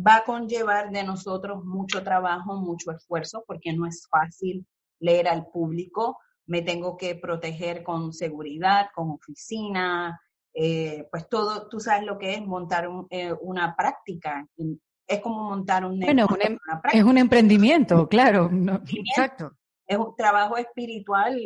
va a conllevar de nosotros mucho trabajo, mucho esfuerzo, porque no es fácil leer al público. Me tengo que proteger con seguridad, con oficina, eh, pues todo, tú sabes lo que es montar eh, una práctica. Es como montar un negocio. Bueno, em, es un emprendimiento, claro. exacto es un trabajo espiritual,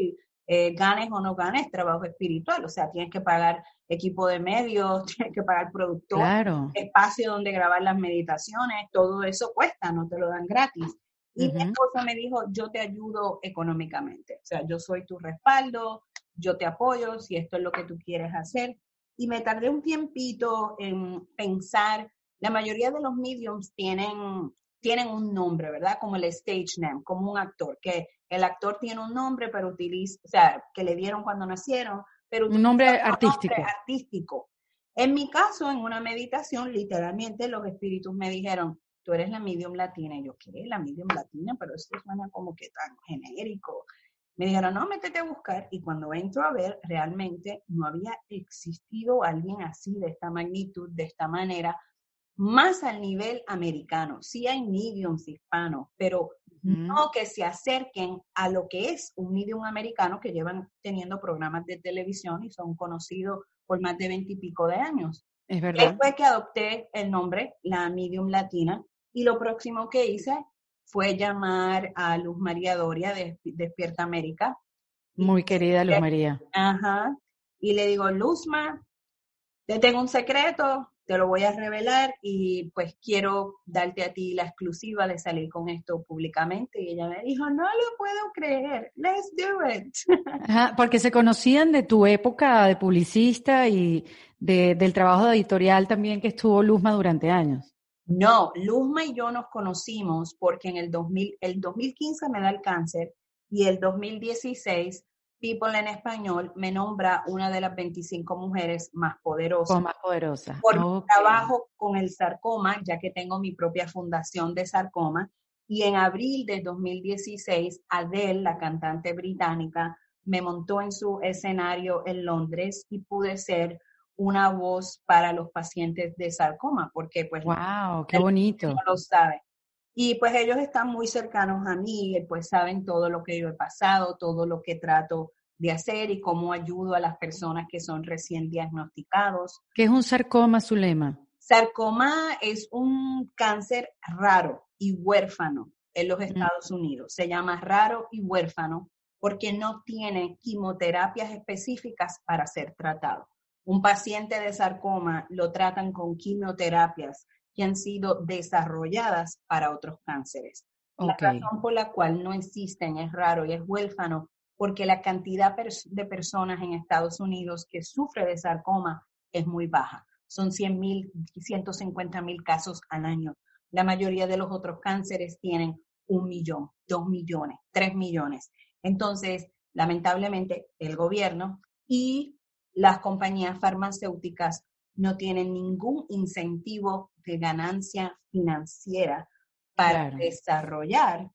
eh, ganes o no ganes, trabajo espiritual. O sea, tienes que pagar equipo de medios, tienes que pagar productor, espacio donde grabar las meditaciones, todo eso cuesta, no te lo dan gratis. Y mi esposa me dijo, yo te ayudo económicamente. O sea, yo soy tu respaldo, yo te apoyo si esto es lo que tú quieres hacer. Y me tardé un tiempito en pensar, la mayoría de los mediums tienen, tienen un nombre, ¿verdad? Como el stage name, como un actor, que el actor tiene un nombre, pero utiliza, o sea, que le dieron cuando nacieron, pero un nombre artístico. Nombre artístico. En mi caso, en una meditación, literalmente los espíritus me dijeron, tú eres la medium latina. Y yo, ¿qué? La medium latina, pero esto suena como que tan genérico. Me dijeron, no, métete a buscar. Y cuando entro a ver, realmente no había existido alguien así, de esta magnitud, de esta manera, más al nivel americano. Sí hay mediums hispanos, pero no que se acerquen a lo que es un medium americano que llevan teniendo programas de televisión y son conocidos por más de veintipico de años. Es verdad. Después que adopté el nombre, la medium latina, y lo próximo que hice fue llamar a Luz María Doria de Despierta América. Muy querida Luz María. Ajá. Y le digo, Luzma, te tengo un secreto, te lo voy a revelar y pues quiero darte a ti la exclusiva de salir con esto públicamente. Y ella me dijo, no lo puedo creer, let's do it. Ajá, porque se conocían de tu época de publicista y de, del trabajo de editorial también que estuvo Luzma durante años. No, Luzma y yo nos conocimos porque en el, 2000, el 2015 me da el cáncer y el 2016 People en español me nombra una de las 25 mujeres más poderosas. más poderosa. Por mi trabajo con el sarcoma, ya que tengo mi propia fundación de sarcoma. Y en abril de 2016, Adele, la cantante británica, me montó en su escenario en Londres y pude ser una voz para los pacientes de sarcoma, porque pues... ¡Wow! ¡Qué bonito! No lo sabe. Y pues ellos están muy cercanos a mí, pues saben todo lo que yo he pasado, todo lo que trato de hacer y cómo ayudo a las personas que son recién diagnosticados. ¿Qué es un sarcoma, Zulema? Sarcoma es un cáncer raro y huérfano en los mm. Estados Unidos. Se llama raro y huérfano porque no tiene quimioterapias específicas para ser tratado. Un paciente de sarcoma lo tratan con quimioterapias que han sido desarrolladas para otros cánceres. La razón por la cual no existen es raro y es huérfano porque la cantidad de personas en Estados Unidos que sufre de sarcoma es muy baja. Son 100 mil, 150 mil casos al año. La mayoría de los otros cánceres tienen un millón, dos millones, tres millones. Entonces, lamentablemente, el gobierno y las compañías farmacéuticas no tienen ningún incentivo de ganancia financiera para desarrollar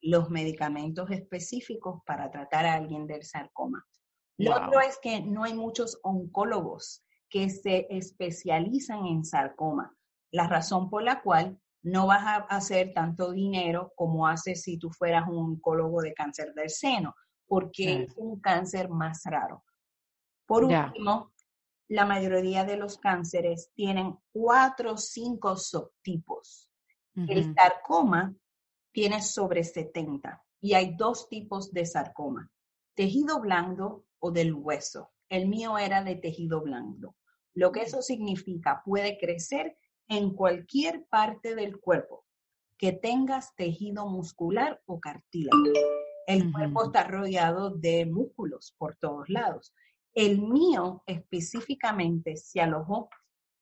los medicamentos específicos para tratar a alguien del sarcoma. Lo otro es que no hay muchos oncólogos que se especializan en sarcoma, la razón por la cual no vas a hacer tanto dinero como haces si tú fueras un oncólogo de cáncer del seno, porque es un cáncer más raro. Por último, la mayoría de los cánceres tienen cuatro o cinco subtipos. El sarcoma tiene sobre 70 y hay dos tipos de sarcoma, tejido blando o del hueso. El mío era de tejido blando. Lo que eso significa, puede crecer en cualquier parte del cuerpo que tengas tejido muscular o cartílago. El cuerpo está rodeado de músculos por todos lados. El mío específicamente se alojó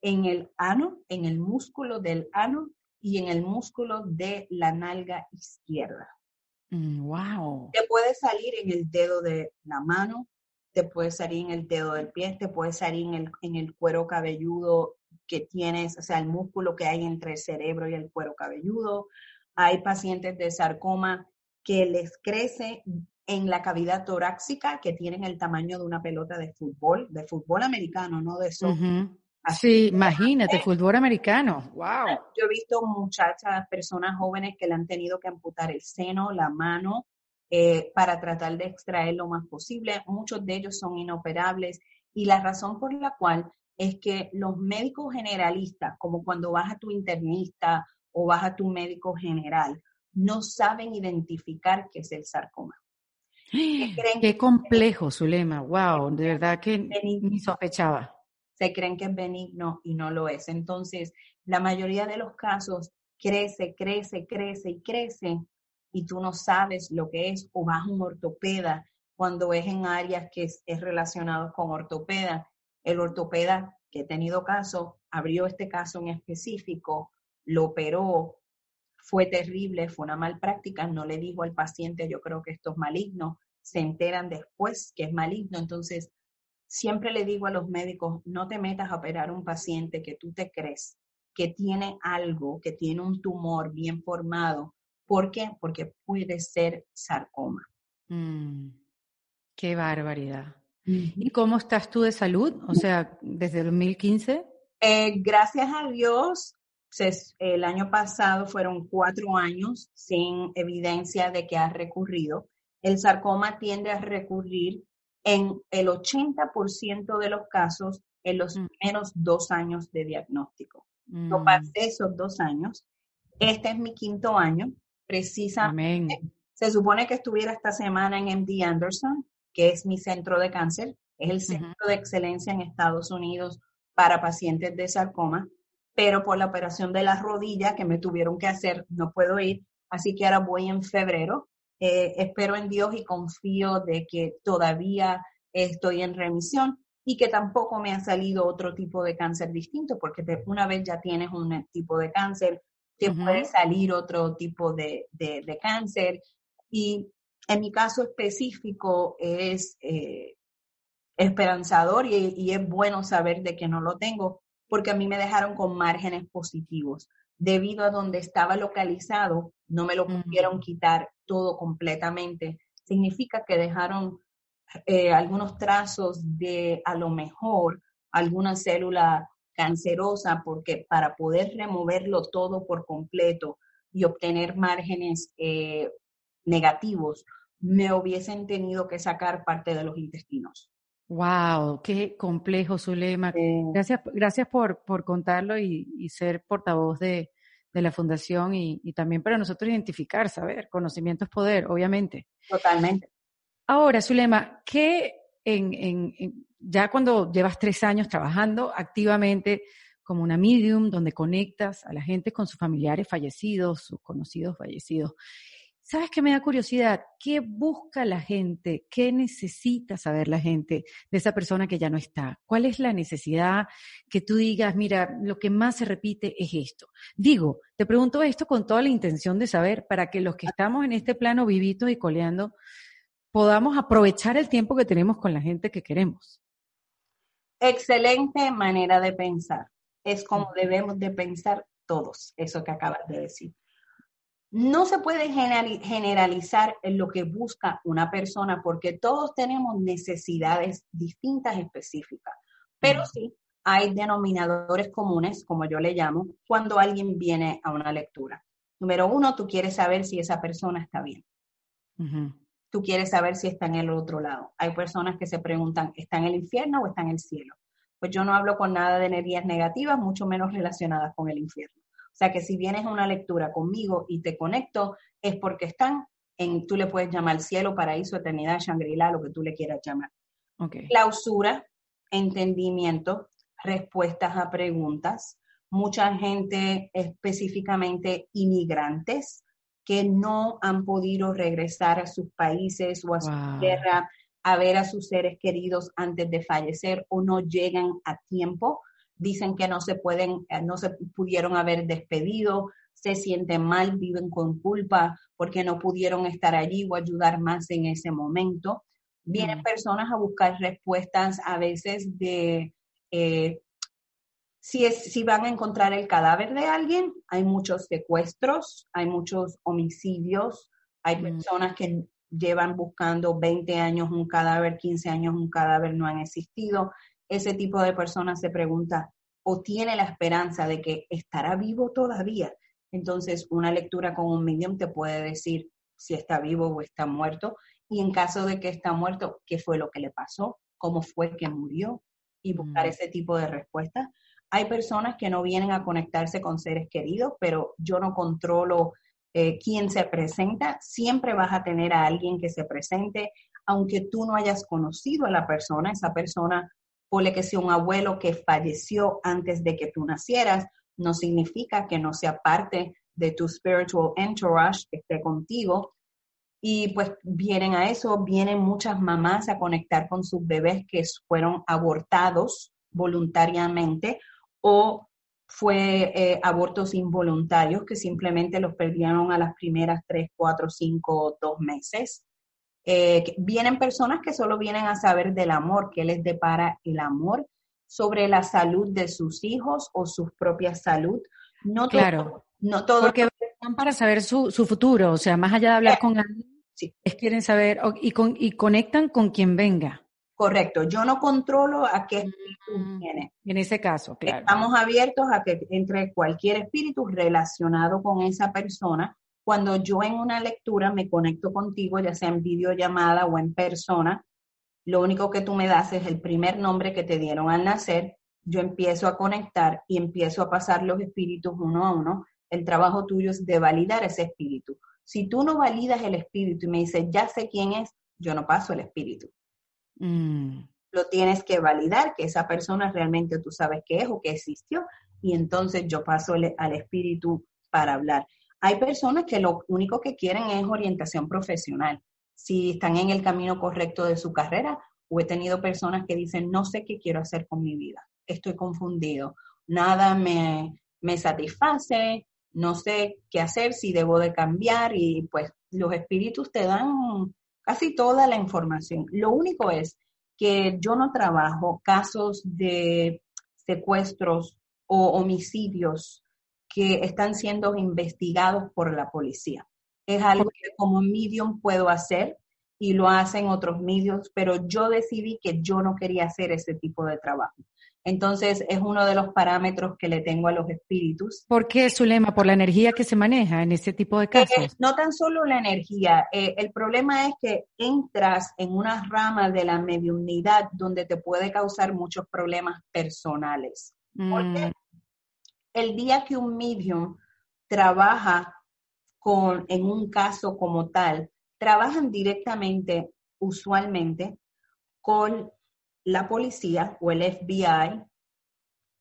en el ano, en el músculo del ano y en el músculo de la nalga izquierda. wow. Mm, te puede salir en el dedo de la mano, te puede salir en el dedo del pie, te puede salir en el, en el cuero cabelludo que tienes, o sea, el músculo que hay entre el cerebro y el cuero cabelludo. Hay pacientes de sarcoma que les crece en la cavidad torácica que tienen el tamaño de una pelota de fútbol, de fútbol americano, no de soccer. Sí, imagínate, fútbol americano, wow. Yo he visto muchachas, personas jóvenes que le han tenido que amputar el seno, la mano, eh, para tratar de extraer lo más posible. Muchos de ellos son inoperables y la razón por la cual es que los médicos generalistas, como cuando vas a tu internista o vas a tu médico general, no saben identificar qué es el sarcoma. Qué complejo, Zulema. Wow, de verdad que ni sospechaba. Se creen que es benigno y no lo es. Entonces, la mayoría de los casos crece, crece, crece y crece y tú no sabes lo que es o vas a un ortopeda cuando es en áreas que es, relacionado con ortopeda El ortopeda que he tenido caso, abrió este caso en específico, lo operó, fue terrible, fue una mal práctica, no le dijo al paciente, yo creo que esto es maligno, se enteran después que es maligno, entonces siempre le digo a los médicos, no te metas a operar un paciente que tú te crees que tiene algo, que tiene un tumor bien formado. ¿Por qué? Porque puede ser sarcoma. Mm, qué barbaridad. ¿Y cómo estás tú de salud? O sea, desde el 2015. Eh, gracias a Dios, el año pasado fueron cuatro años sin evidencia de que ha recurrido. El sarcoma tiende a recurrir en el 80% de los casos en los mm. primeros dos años de diagnóstico. Yo mm. pasé esos dos años. Este es mi quinto año, precisamente. Se supone que estuviera esta semana en MD Anderson, que es mi centro de cáncer. Es el centro de excelencia en Estados Unidos para pacientes de sarcoma, pero por la operación de la rodilla que me tuvieron que hacer, no puedo ir. Así que ahora voy en febrero. Eh, espero en Dios y confío de que todavía estoy en remisión y que tampoco me ha salido otro tipo de cáncer distinto, porque una vez ya tienes un tipo de cáncer, te puede salir otro tipo de, de, cáncer. Y en mi caso específico es eh, esperanzador y, y, es bueno saber de que no lo tengo, porque a mí me dejaron con márgenes positivos. Debido a donde estaba localizado, no me lo pudieron quitar todo completamente. Significa que dejaron eh, algunos trazos de a lo mejor alguna célula cancerosa, porque para poder removerlo todo por completo y obtener márgenes eh, negativos, me hubiesen tenido que sacar parte de los intestinos. Wow, qué complejo, Zulema. Gracias, gracias por, por contarlo y, ser portavoz de, de la fundación y, y, también para nosotros identificar, saber, conocimiento es poder, obviamente. Totalmente. Ahora, Zulema, ¿qué en, ya cuando llevas tres años trabajando activamente como una medium donde conectas a la gente con sus familiares fallecidos, sus conocidos fallecidos, ¿Sabes qué me da curiosidad? ¿Qué busca la gente? ¿Qué necesita saber la gente de esa persona que ya no está? ¿Cuál es la necesidad que tú digas, mira, lo que más se repite es esto? Digo, te pregunto esto con toda la intención de saber para que los que estamos en este plano vivitos y coleando podamos aprovechar el tiempo que tenemos con la gente que queremos. Excelente manera de pensar. Es como debemos de pensar todos, eso que acabas de decir. No se puede generalizar en lo que busca una persona porque todos tenemos necesidades distintas específicas, pero sí hay denominadores comunes, como yo le llamo, cuando alguien viene a una lectura. Número uno, tú quieres saber si esa persona está bien tú quieres saber si está en el otro lado. Hay personas que se preguntan, ¿está en el infierno o está en el cielo? Pues yo no hablo con nada de energías negativas, mucho menos relacionadas con el infierno. O sea que si vienes a una lectura conmigo y te conecto, es porque están en, tú le puedes llamar cielo, paraíso, eternidad, Shangri-La, lo que tú le quieras llamar. Clausura, entendimiento, respuestas a preguntas. Mucha gente, específicamente inmigrantes, que no han podido regresar a sus países o a su tierra a ver a sus seres queridos antes de fallecer o no llegan a tiempo. Dicen que no se pueden, eh, no se pudieron haber despedido, se sienten mal, viven con culpa porque no pudieron estar allí o ayudar más en ese momento. Vienen mm. personas a buscar respuestas a veces de eh, si, es, si van a encontrar el cadáver de alguien, hay muchos secuestros, hay muchos homicidios, hay mm. personas que llevan buscando 20 años un cadáver, 15 años un cadáver, no han existido. Ese tipo de personas se pregunta o tiene la esperanza de que estará vivo todavía. Entonces, una lectura con un medium te puede decir si está vivo o está muerto. Y en caso de que está muerto, ¿qué fue lo que le pasó? ¿Cómo fue que murió? Y buscar mm. ese tipo de respuestas. Hay personas que no vienen a conectarse con seres queridos, pero yo no controlo eh, quién se presenta. Siempre vas a tener a alguien que se presente, aunque tú no hayas conocido a la persona, esa persona, puede que sea un abuelo que falleció antes de que tú nacieras, no significa que no sea parte de tu spiritual entourage que esté contigo. Y pues vienen a eso, vienen muchas mamás a conectar con sus bebés que fueron abortados voluntariamente o fue eh, abortos involuntarios que simplemente los perdieron a las primeras tres, cuatro, cinco, dos meses. Eh, vienen personas que solo vienen a saber del amor, que les depara el amor sobre la salud de sus hijos o su propia salud. No claro. no todo. Porque van para saber su, su, futuro, o sea, más allá de hablar con alguien, es quieren saber y, con, y conectan con quien venga. Correcto, yo no controlo a qué espíritu mm, viene. En ese caso, claro. Estamos abiertos a que entre cualquier espíritu relacionado con esa persona. Cuando yo en una lectura me conecto contigo, ya sea en videollamada o en persona, lo único que tú me das es el primer nombre que te dieron al nacer. Yo empiezo a conectar y empiezo a pasar los espíritus uno a uno. El trabajo tuyo es de validar ese espíritu. Si tú no validas el espíritu y me dices, ya sé quién es, yo no paso el espíritu. Mm. Lo tienes que validar, que esa persona realmente tú sabes que es o que existió, y entonces yo paso al espíritu para hablar. Hay personas que lo único que quieren es orientación profesional. Si están en el camino correcto de su carrera, o he tenido personas que dicen, no sé qué quiero hacer con mi vida, estoy confundido, nada me, me satisface, no sé qué hacer, si debo de cambiar, y pues los espíritus te dan casi toda la información. Lo único es que yo no trabajo casos de secuestros o homicidios que están siendo investigados por la policía. Es algo que como medium puedo hacer y lo hacen otros medios, pero yo decidí que yo no quería hacer ese tipo de trabajo. Entonces es uno de los parámetros que le tengo a los espíritus. ¿Por qué, Zulema? ¿Por la energía que se maneja en este tipo de casos? Eh, no tan solo la energía, eh, el problema es que entras en una rama de la mediunidad donde te puede causar muchos problemas personales. Porque mm. El día que un medium trabaja con, en un caso como tal, trabajan directamente, usualmente, con la policía o el FBI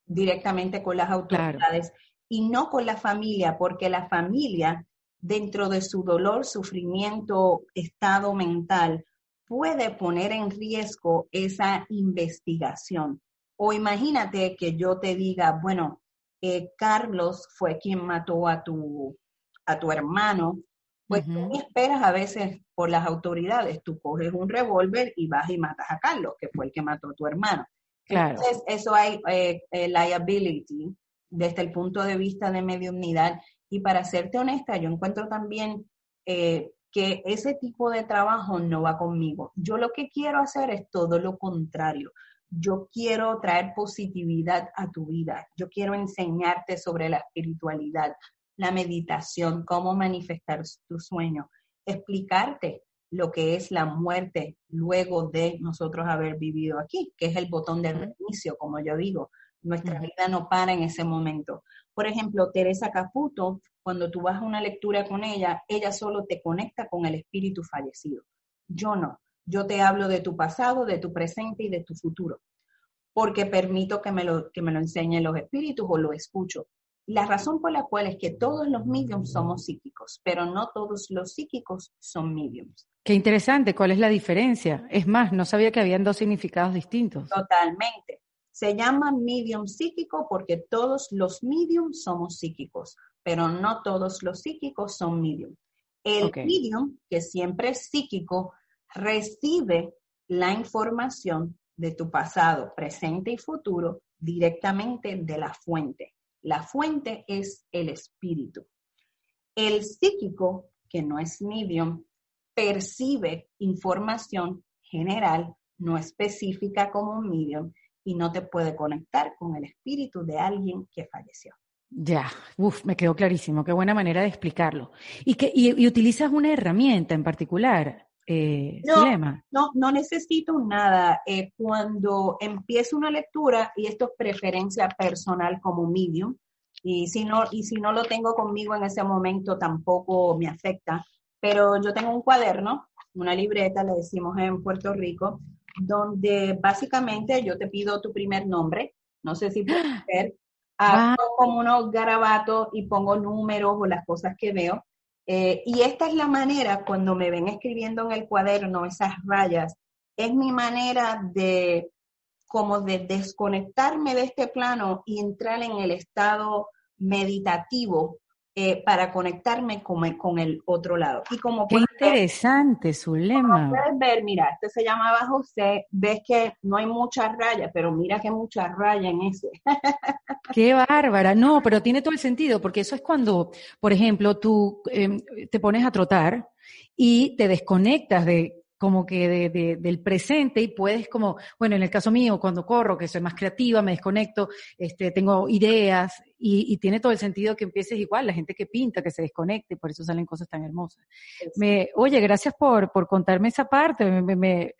directamente con las autoridades y no con la familia, porque la familia, dentro de su dolor, sufrimiento, estado mental, puede poner en riesgo esa investigación. O imagínate que yo te diga, bueno, eh, Carlos fue quien mató a tu, a tu hermano, pues tú esperas a veces por las autoridades, tú coges un revólver y vas y matas a Carlos, que fue el que mató a tu hermano. Claro. Entonces, eso hay eh, eh, liability desde el punto de vista de mediunidad. Y para serte honesta, yo encuentro también eh, que ese tipo de trabajo no va conmigo. Yo lo que quiero hacer es todo lo contrario. Yo quiero traer positividad a tu vida. Yo quiero enseñarte sobre la espiritualidad la meditación, cómo manifestar tu sueño, explicarte lo que es la muerte luego de nosotros haber vivido aquí, que es el botón de reinicio, como yo digo. Nuestra vida no para en ese momento. Por ejemplo, Teresa Caputo, cuando tú vas a una lectura con ella, ella solo te conecta con el espíritu fallecido. Yo no. Yo te hablo de tu pasado, de tu presente y de tu futuro, porque permito que me lo, que me lo enseñen los espíritus o lo escucho. La razón por la cual es que todos los mediums somos psíquicos, pero no todos los psíquicos son mediums. Qué interesante, ¿cuál es la diferencia? Es más, no sabía que habían dos significados distintos. Totalmente. Se llama medium psíquico porque todos los mediums somos psíquicos, pero no todos los psíquicos son medium. El medium, que siempre es psíquico, recibe la información de tu pasado, presente y futuro directamente de la fuente. La fuente es el espíritu. El psíquico, que no es medium, percibe información general, no específica como un medium, y no te puede conectar con el espíritu de alguien que falleció. Ya, uf, me quedó clarísimo, qué buena manera de explicarlo. ¿Y, que, y, utilizas una herramienta en particular? Eh, no, no, no necesito nada. Eh, cuando empiezo una lectura, y esto es preferencia personal como medium, y si, no, y si no lo tengo conmigo en ese momento tampoco me afecta, pero yo tengo un cuaderno, una libreta, le decimos en Puerto Rico, donde básicamente yo te pido tu primer nombre, no sé si puedes ver, hago como unos garabatos y pongo números o las cosas que veo, Eh, y esta es la manera, cuando me ven escribiendo en el cuaderno esas rayas, es mi manera de como de desconectarme de este plano y entrar en el estado meditativo eh, para conectarme con, con, el otro lado. Y como Qué interesante, su lema. puedes ver, mira, este se llamaba José, ves que no hay muchas rayas, pero mira que muchas rayas en ese. Qué bárbara, no, pero tiene todo el sentido, porque eso es cuando, por ejemplo, tú em, te pones a trotar y te desconectas de como que de, del presente y puedes como, bueno, en el caso mío, cuando corro, que soy más creativa, me desconecto, este, tengo ideas y, tiene todo el sentido que empieces igual, la gente que pinta, que se desconecte, por eso salen cosas tan hermosas. Me, oye, gracias por, por contarme esa parte, me, me,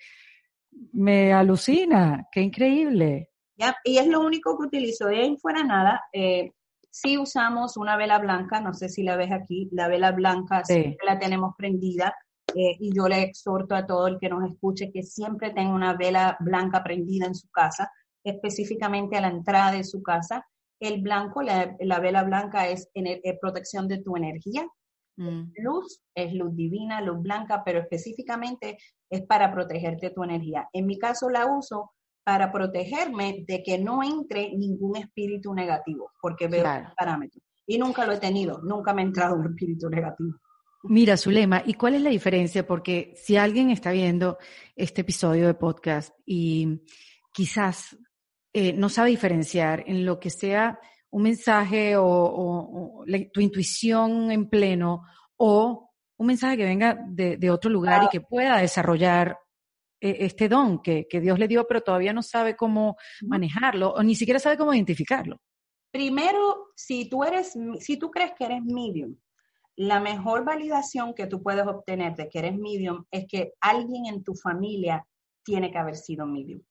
me alucina, qué increíble. Ya, y es lo único que utilizo, de ahí fuera nada, eh, sí usamos una vela blanca, no sé si la ves aquí, la vela blanca siempre la tenemos prendida, eh, y yo le exhorto a todo el que nos escuche que siempre tenga una vela blanca prendida en su casa, específicamente a la entrada de su casa. El blanco, la, vela blanca es, en protección de tu energía. Mm. Luz es luz divina, luz blanca, pero específicamente es para protegerte tu energía. En mi caso la uso para protegerme de que no entre ningún espíritu negativo, porque veo parámetros. Y nunca lo he tenido, nunca me ha entrado un espíritu negativo. Mira, Zulema, ¿y cuál es la diferencia? Porque si alguien está viendo este episodio de podcast y quizás eh, no sabe diferenciar en lo que sea un mensaje o, tu intuición en pleno o un mensaje que venga de, otro lugar y que pueda desarrollar eh, este don que, que, Dios le dio, pero todavía no sabe cómo manejarlo o ni siquiera sabe cómo identificarlo. Primero, si tú eres, si tú crees que eres medium, la mejor validación que tú puedes obtener de que eres medium es que alguien en tu familia tiene que haber sido medium.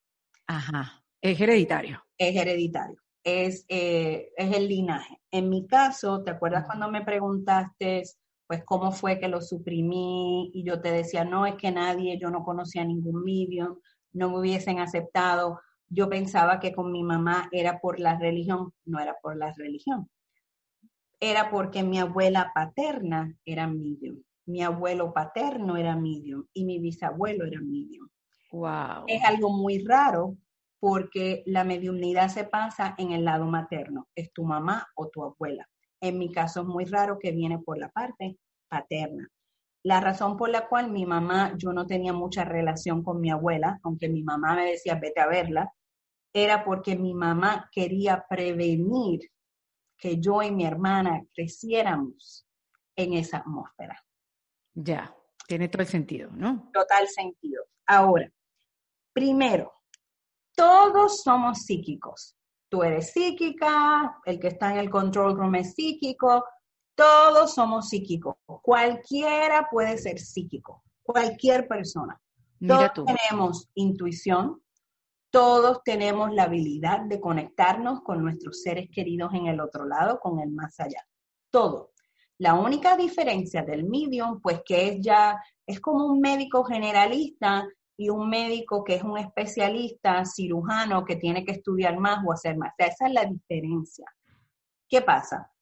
Ajá, es hereditario. Es hereditario, es, eh, es el linaje. En mi caso, ¿te acuerdas cuando me preguntaste, pues, cómo fue que lo suprimí? Y yo te decía, no, es que nadie, yo no conocía ningún medium, no me hubiesen aceptado. Yo pensaba que con mi mamá era por la religión, no era por la religión era porque mi abuela paterna era medium, mi abuelo paterno era medium y mi bisabuelo era medium. Wow. Es algo muy raro porque la mediumnidad se pasa en el lado materno, es tu mamá o tu abuela. En mi caso es muy raro que viene por la parte paterna. La razón por la cual mi mamá, yo no tenía mucha relación con mi abuela, aunque mi mamá me decía, vete a verla, era porque mi mamá quería prevenir que yo y mi hermana creciéramos en esa atmósfera. Ya, tiene todo el sentido, ¿no? Total sentido. Ahora, primero, todos somos psíquicos. Tú eres psíquica, el que está en el control room es psíquico, todos somos psíquicos. Cualquiera puede ser psíquico, cualquier persona. Todos tenemos intuición, todos tenemos la habilidad de conectarnos con nuestros seres queridos en el otro lado, con el más allá. Todo. La única diferencia del medium, pues que es ya, es como un médico generalista y un médico que es un especialista, cirujano, que tiene que estudiar más o hacer más. O sea, esa es la diferencia. ¿Qué pasa?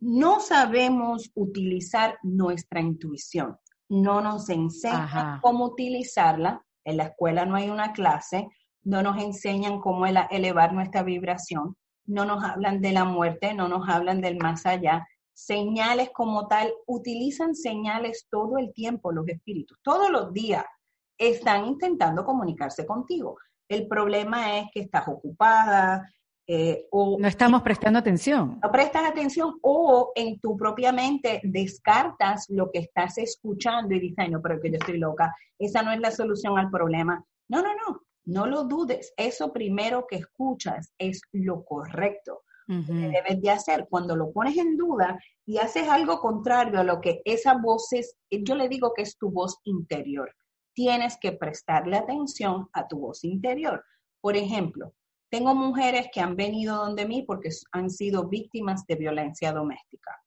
No sabemos utilizar nuestra intuición. No nos enseñan cómo utilizarla. En la escuela no hay una clase no nos enseñan cómo elevar nuestra vibración, no nos hablan de la muerte, no nos hablan del más allá. Señales como tal, utilizan señales todo el tiempo los espíritus, todos los días están intentando comunicarse contigo. El problema es que estás ocupada, eh, o no estamos prestando atención. No prestas atención o en tu propia mente descartas lo que estás escuchando y dices, no, pero que yo estoy loca, esa no es la solución al problema. No, no, no, no lo dudes, eso primero que escuchas es lo correcto que debes de hacer. Cuando lo pones en duda y haces algo contrario a lo que esa voz es, yo le digo que es tu voz interior. Tienes que prestarle atención a tu voz interior. Por ejemplo, tengo mujeres que han venido donde mí porque han sido víctimas de violencia doméstica.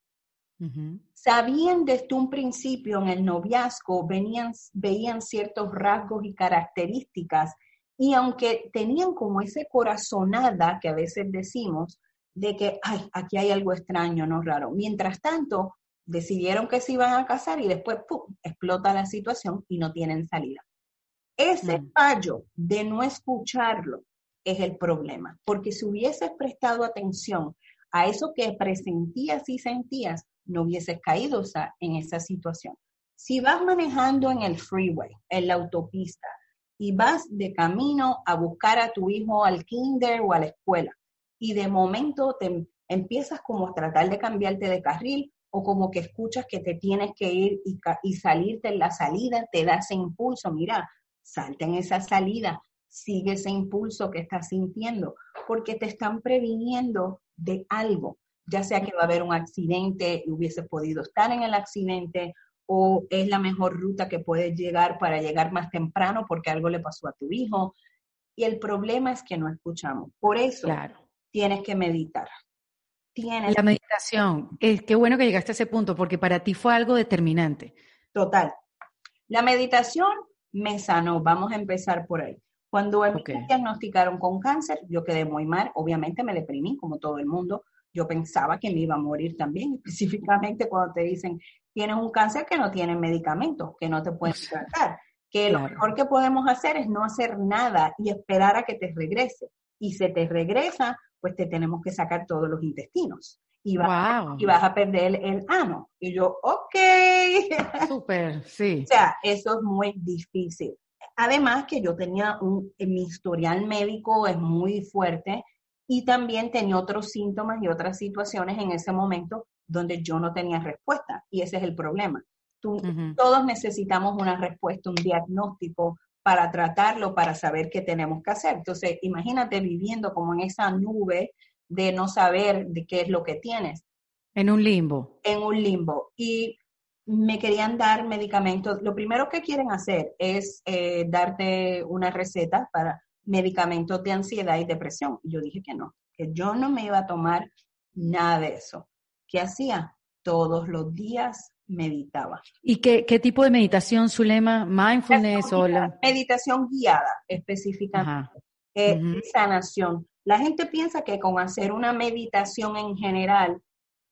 Sabían desde un principio en el noviazgo, venían, veían ciertos rasgos y características y aunque tenían como ese corazonada que a veces decimos, de que, ay, aquí hay algo extraño, no raro. Mientras tanto, decidieron que se iban a casar y después ¡pum! explota la situación y no tienen salida. Ese Mm. fallo de no escucharlo es el problema, porque si hubieses prestado atención a eso que presentías y sentías, no hubieses caído esa- en esa situación. Si vas manejando en el freeway, en la autopista, y vas de camino a buscar a tu hijo al kinder o a la escuela, y de momento te empiezas como a tratar de cambiarte de carril o como que escuchas que te tienes que ir y, y salirte en la salida, te da ese impulso, mira, salte en esa salida, sigue ese impulso que estás sintiendo, porque te están previniendo de algo, ya sea que va a haber un accidente y hubieses podido estar en el accidente, o es la mejor ruta que puedes llegar para llegar más temprano porque algo le pasó a tu hijo. Y el problema es que no escuchamos. Por eso Claro. tienes que meditar. Tienes, La meditación, es qué bueno que llegaste a ese punto, porque para ti fue algo determinante. total. La meditación me sanó. Vamos a empezar por ahí. Cuando a mí Ok. me diagnosticaron con cáncer, yo quedé muy mal. Obviamente me deprimí, como todo el mundo. Yo pensaba que me iba a morir también, específicamente cuando te dicen, tienes un cáncer que no tiene medicamentos, que no te pueden tratar. Que lo mejor que podemos hacer es no hacer nada y esperar a que te regrese. Y se te regresa, pues te tenemos que sacar todos los intestinos. Y vas, Wow. y vas a perder el, el ano. Y yo, ok. Súper, sí. O sea, eso es muy difícil. Además que yo tenía un, eh, mi historial médico es muy fuerte y también tenía otros síntomas y otras situaciones en ese momento donde yo no tenía respuesta y ese es el problema. Tú-. Todos necesitamos una respuesta, un diagnóstico para tratarlo, para saber qué tenemos que hacer. Entonces, imagínate viviendo como en esa nube de no saber de qué es lo que tienes En un limbo. en un limbo y me querían dar medicamentos. Lo primero que quieren hacer es eh, darte una receta para medicamentos de ansiedad y depresión. Y yo dije que no, que yo no me iba a tomar nada de eso. ¿Qué hacía? Todos los días meditaba. ¿Y qué, qué tipo de meditación, Zulema? Mindfulness o la... Meditación guiada específicamente. Eh, sanación. La gente piensa que con hacer una meditación en general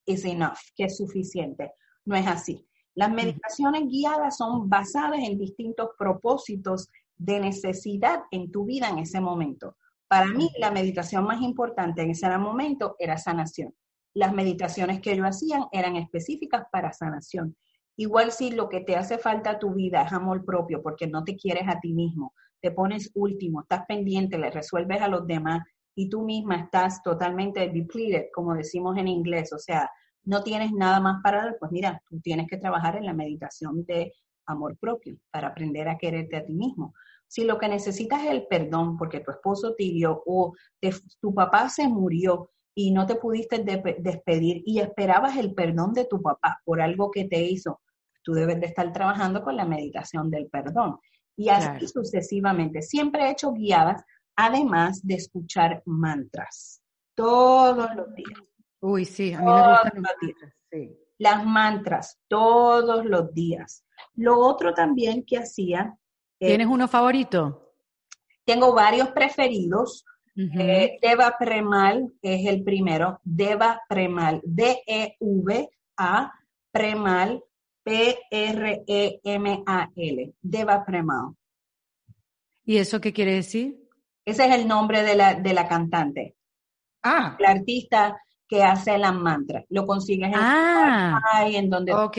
es enough, que es suficiente. No es así. Las meditaciones guiadas son basadas en distintos propósitos de necesidad en tu vida en ese momento. Para mí, la meditación más importante en ese momento era sanación. Las meditaciones que yo hacían eran específicas para sanación. Igual si lo que te hace falta a tu vida es amor propio porque no te quieres a ti mismo, te pones último, estás pendiente, le resuelves a los demás y tú misma estás totalmente depleted, como decimos en inglés, o sea, no tienes nada más para dar, pues mira, tú tienes que trabajar en la meditación de amor propio para aprender a quererte a ti mismo. Si lo que necesitas es el perdón porque tu esposo te o tu papá se murió y no te pudiste de- despedir y esperabas el perdón de tu papá por algo que te hizo, tú debes de estar trabajando con la meditación del perdón. Y así Claro. sucesivamente. Siempre he hecho guiadas, además de escuchar mantras todos los días. Uy, sí, a mí me gustan los los días. mantras, sí. Las mantras todos los días. Lo otro también que hacía, eh, ¿Tienes uno favorito? tengo varios preferidos. Eh, Deva Premal es el primero. Deva Premal. D-E-V-A Premal. P-R-E-M-A-L. Deva Premal. ¿Y eso qué quiere decir? Ese es el nombre de la, de la cantante. Ah, La artista que hace las mantras. Lo consigues en ah, Spotify, en donde ok.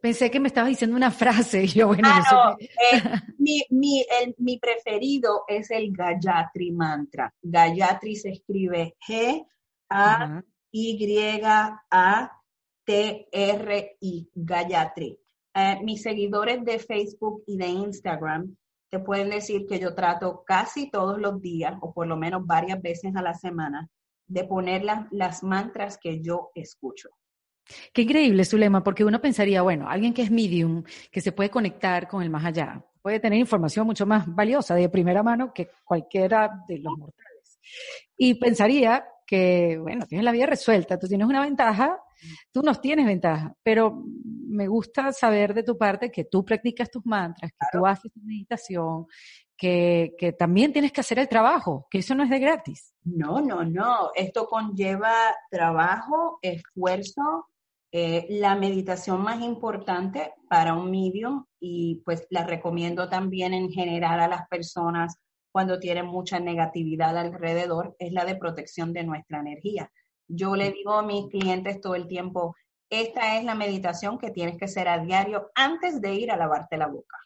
Pensé que me estabas diciendo una frase y yo, bueno, Ah, no, eh, mi, mi, el- mi preferido es el Gayatri Mantra. Gayatri se escribe. G-A-Y-A-T-R-I, Gayatri. Eh, mis seguidores de Facebook y de Instagram te pueden decir que yo trato casi todos los días, o por lo menos varias veces a la semana, de poner las, las mantras que yo escucho. Qué increíble, Zulema, porque uno pensaría, bueno, alguien que es medium, que se puede conectar con el más allá, puede tener información mucho más valiosa de primera mano que cualquiera de los mortales. Y pensaría que, bueno, tienes la vida resuelta, tú tienes una ventaja, tú nos tienes ventaja, pero me gusta saber de tu parte que tú practicas tus mantras, que tú haces tu meditación, que, también tienes que hacer el trabajo, que eso no es de gratis. No, no, no. Esto conlleva trabajo, esfuerzo, Eh, la meditación más importante para un medium y pues la recomiendo también en general a las personas cuando tienen mucha negatividad alrededor es la de protección de nuestra energía. Yo le digo a mis clientes todo el tiempo, esta es la meditación que tienes que hacer a diario antes de ir a lavarte la boca.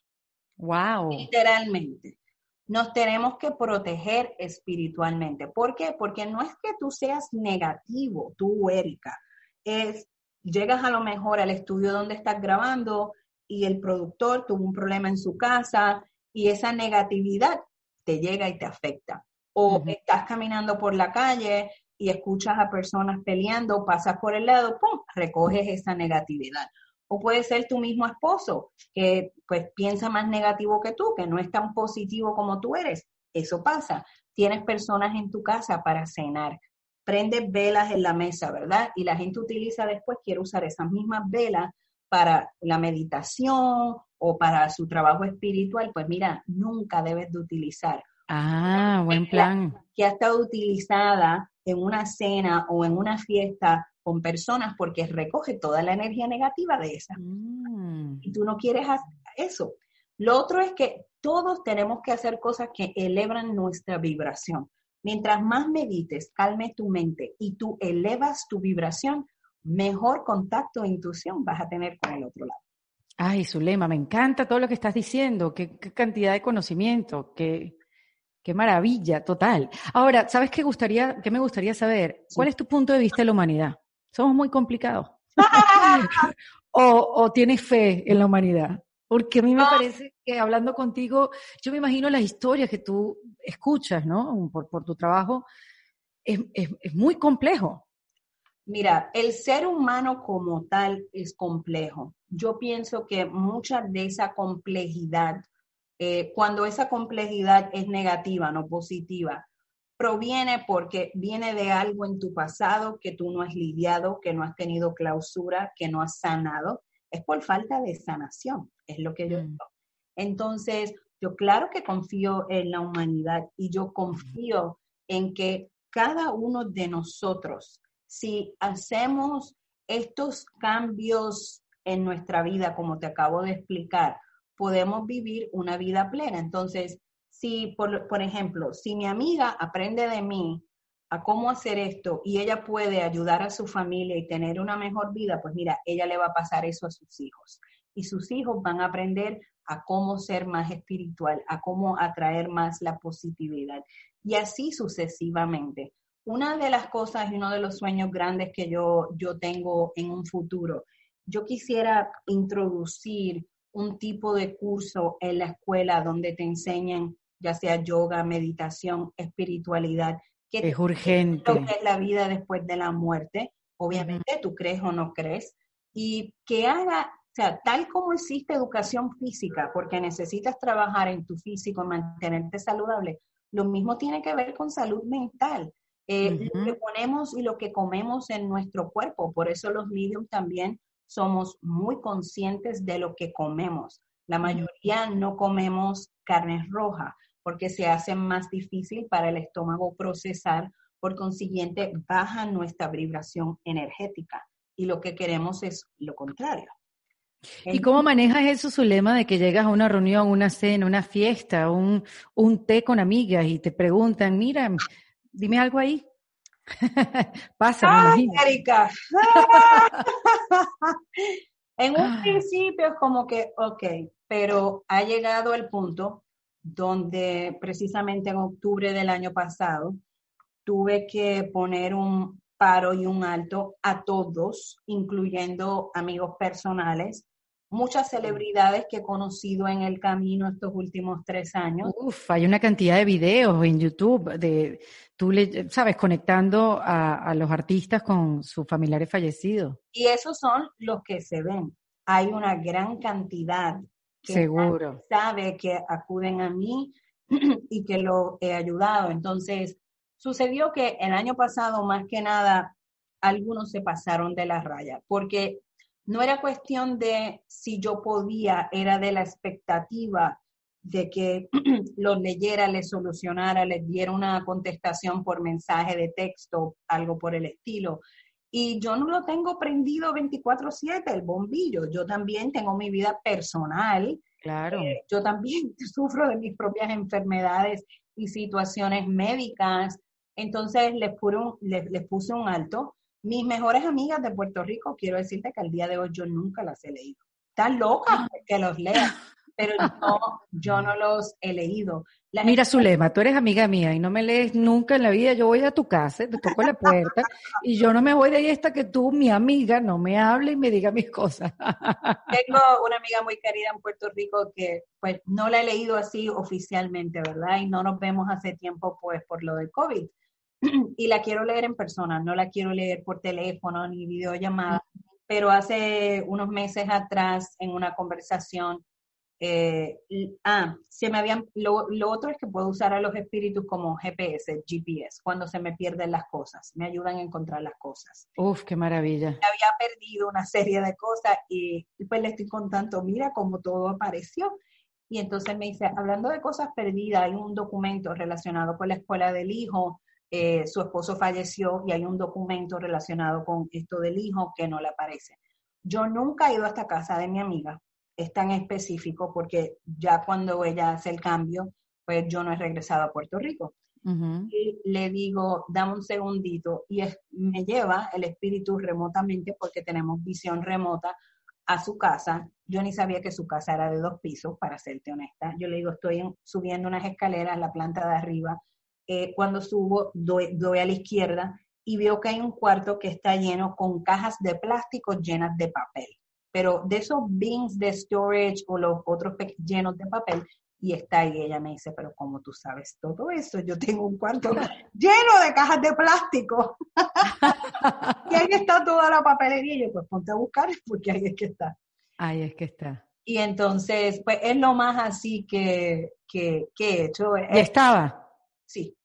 Wow. Literalmente. Nos tenemos que proteger espiritualmente. ¿Por qué? Porque no es que tú seas negativo, tú, Erika. Es, llegas a lo mejor al estudio donde estás grabando y el productor tuvo un problema en su casa y esa negatividad te llega y te afecta. O estás caminando por la calle y escuchas a personas peleando, pasas por el lado, ¡pum!, recoges esa negatividad. O puede ser tu mismo esposo, que pues piensa más negativo que tú, que no es tan positivo como tú eres. Eso pasa. Tienes personas en tu casa para cenar. Prendes velas en la mesa, ¿verdad? Y la gente utiliza después, quiere usar esas mismas velas para la meditación o para su trabajo espiritual. Pues mira, nunca debes de utilizar. Ah, buen plan. Que ha estado utilizada en una cena o en una fiesta con personas porque recoge toda la energía negativa de esa. Mm. Y tú no quieres eso. Lo otro es que todos tenemos que hacer cosas que elevan nuestra vibración. Mientras más medites, calme tu mente y tú elevas tu vibración, mejor contacto e intuición vas a tener con el otro lado. Ay, Zulema, me encanta todo lo que estás diciendo, qué, cantidad de conocimiento, qué, qué, maravilla, total. Ahora, ¿sabes qué, gustaría, qué me gustaría saber? ¿Cuál es tu punto de vista de la humanidad? ¿Somos muy complicados? o, ¿O tienes fe en la humanidad? Porque a mí me parece que hablando contigo, yo me imagino las historias que tú escuchas, ¿no? Por, por tu trabajo, es, es, es muy complejo. Mira, el ser humano como tal es complejo. Yo pienso que mucha de esa complejidad, eh, cuando esa complejidad es negativa, no positiva, proviene porque viene de algo en tu pasado que tú no has lidiado, que no has tenido clausura, que no has sanado. Es por falta de sanación, es lo que yo mm. digo. Entonces, yo claro que confío en la humanidad y yo confío en que cada uno de nosotros si hacemos estos cambios en nuestra vida, como te acabo de explicar, podemos vivir una vida plena. Entonces, si, por, ejemplo, si mi amiga aprende de mí a cómo hacer esto y ella puede ayudar a su familia y tener una mejor vida, pues mira, ella le va a pasar eso a sus hijos. Y sus hijos van a aprender a cómo ser más espiritual, a cómo atraer más la positividad. Y así sucesivamente una de las cosas y uno de los sueños grandes que yo, yo tengo en un futuro, yo quisiera introducir un tipo de curso en la escuela donde te enseñen ya sea yoga, meditación, espiritualidad, que es urgente. Lo que es la vida después de la muerte. Obviamente, tú crees o no crees. Y que haga, o sea, tal como existe educación física, porque necesitas trabajar en tu físico, mantenerte saludable, lo mismo tiene que ver con salud mental. Eh, lo que ponemos y lo que comemos en nuestro cuerpo. Por eso los mediums también somos muy conscientes de lo que comemos. La mayoría no comemos carnes rojas porque se hace más difícil para el estómago procesar, por consiguiente baja nuestra vibración energética y lo que queremos es lo contrario. ¿Y cómo manejas eso, su lema de que llegas a una reunión, una cena, una fiesta, un, un té con amigas y te preguntan, mira, Dime algo ahí. Pasa, Ay, Erika. en un ah. principio es como que, ok, pero ha llegado el punto donde precisamente en octubre del año pasado tuve que poner un paro y un alto a todos, incluyendo amigos personales, muchas celebridades que he conocido en el camino estos últimos tres años. Uf, hay una cantidad de videos en YouTube de tú, le, sabes, conectando a, los artistas con sus familiares fallecidos. Y esos son los que se ven. Hay una gran cantidad que Seguro. sabe que acuden a mí y que lo he ayudado. Entonces, sucedió que el año pasado, más que nada, algunos se pasaron de la raya, porque no era cuestión de si yo podía, era de la expectativa de que los leyera, les solucionara, les diera una contestación por mensaje de texto, algo por el estilo. Y yo no lo tengo prendido 24/7, el bombillo. Yo también tengo mi vida personal. Claro. Eh, yo también sufro de mis propias enfermedades y situaciones médicas. Entonces les, les, puse un alto. Mis mejores amigas de Puerto Rico, quiero decirte que al día de hoy yo nunca las he leído. Están locas que los lea, pero yo no los he leído. Mira, Zulema, tú eres amiga mía y no me lees nunca en la vida. Yo voy a tu casa, te toco la puerta y yo no me voy de ahí hasta que tú, mi amiga, no me hable y me diga mis cosas. Tengo una amiga muy querida en Puerto Rico que, pues, no la he leído así oficialmente, ¿verdad? Y no nos vemos hace tiempo, pues, por lo del COVID. Y la quiero leer en persona, no la quiero leer por teléfono ni videollamada. Pero hace unos meses atrás, en una conversación, eh, ah, se me habían, lo, otro es que puedo usar a los espíritus como GPS, GPS, cuando se me pierden las cosas, me ayudan a encontrar las cosas. Uf, qué maravilla. Había perdido una serie de cosas y, pues le estoy contando, mira cómo todo apareció. Y entonces me dice, hablando de cosas perdidas, hay un documento relacionado con la escuela del hijo, eh, su esposo falleció y hay un documento relacionado con esto del hijo que no le aparece. Yo nunca he ido a esta casa de mi amiga, es tan específico porque ya cuando ella hace el cambio, pues yo no he regresado a Puerto Rico. Y le digo, dame un segundito, y me lleva el espíritu remotamente porque tenemos visión remota a su casa. Yo ni sabía que su casa era de dos pisos, para serte honesta. Yo le digo, estoy subiendo unas escaleras en la planta de arriba. Eh, cuando subo, doy, doy a la izquierda y veo que hay un cuarto que está lleno con cajas de plástico llenas de papel pero de esos bins de storage o los otros llenos de papel, y está ahí, ella me dice, pero como tú sabes todo eso, yo tengo un cuarto lleno de cajas de plástico. y ahí está toda la papelería. Y yo, pues ponte a buscar, porque ahí es que está. Ahí es que está. Y entonces, pues es lo más así que, que, que he hecho. ¿Y estaba? Sí.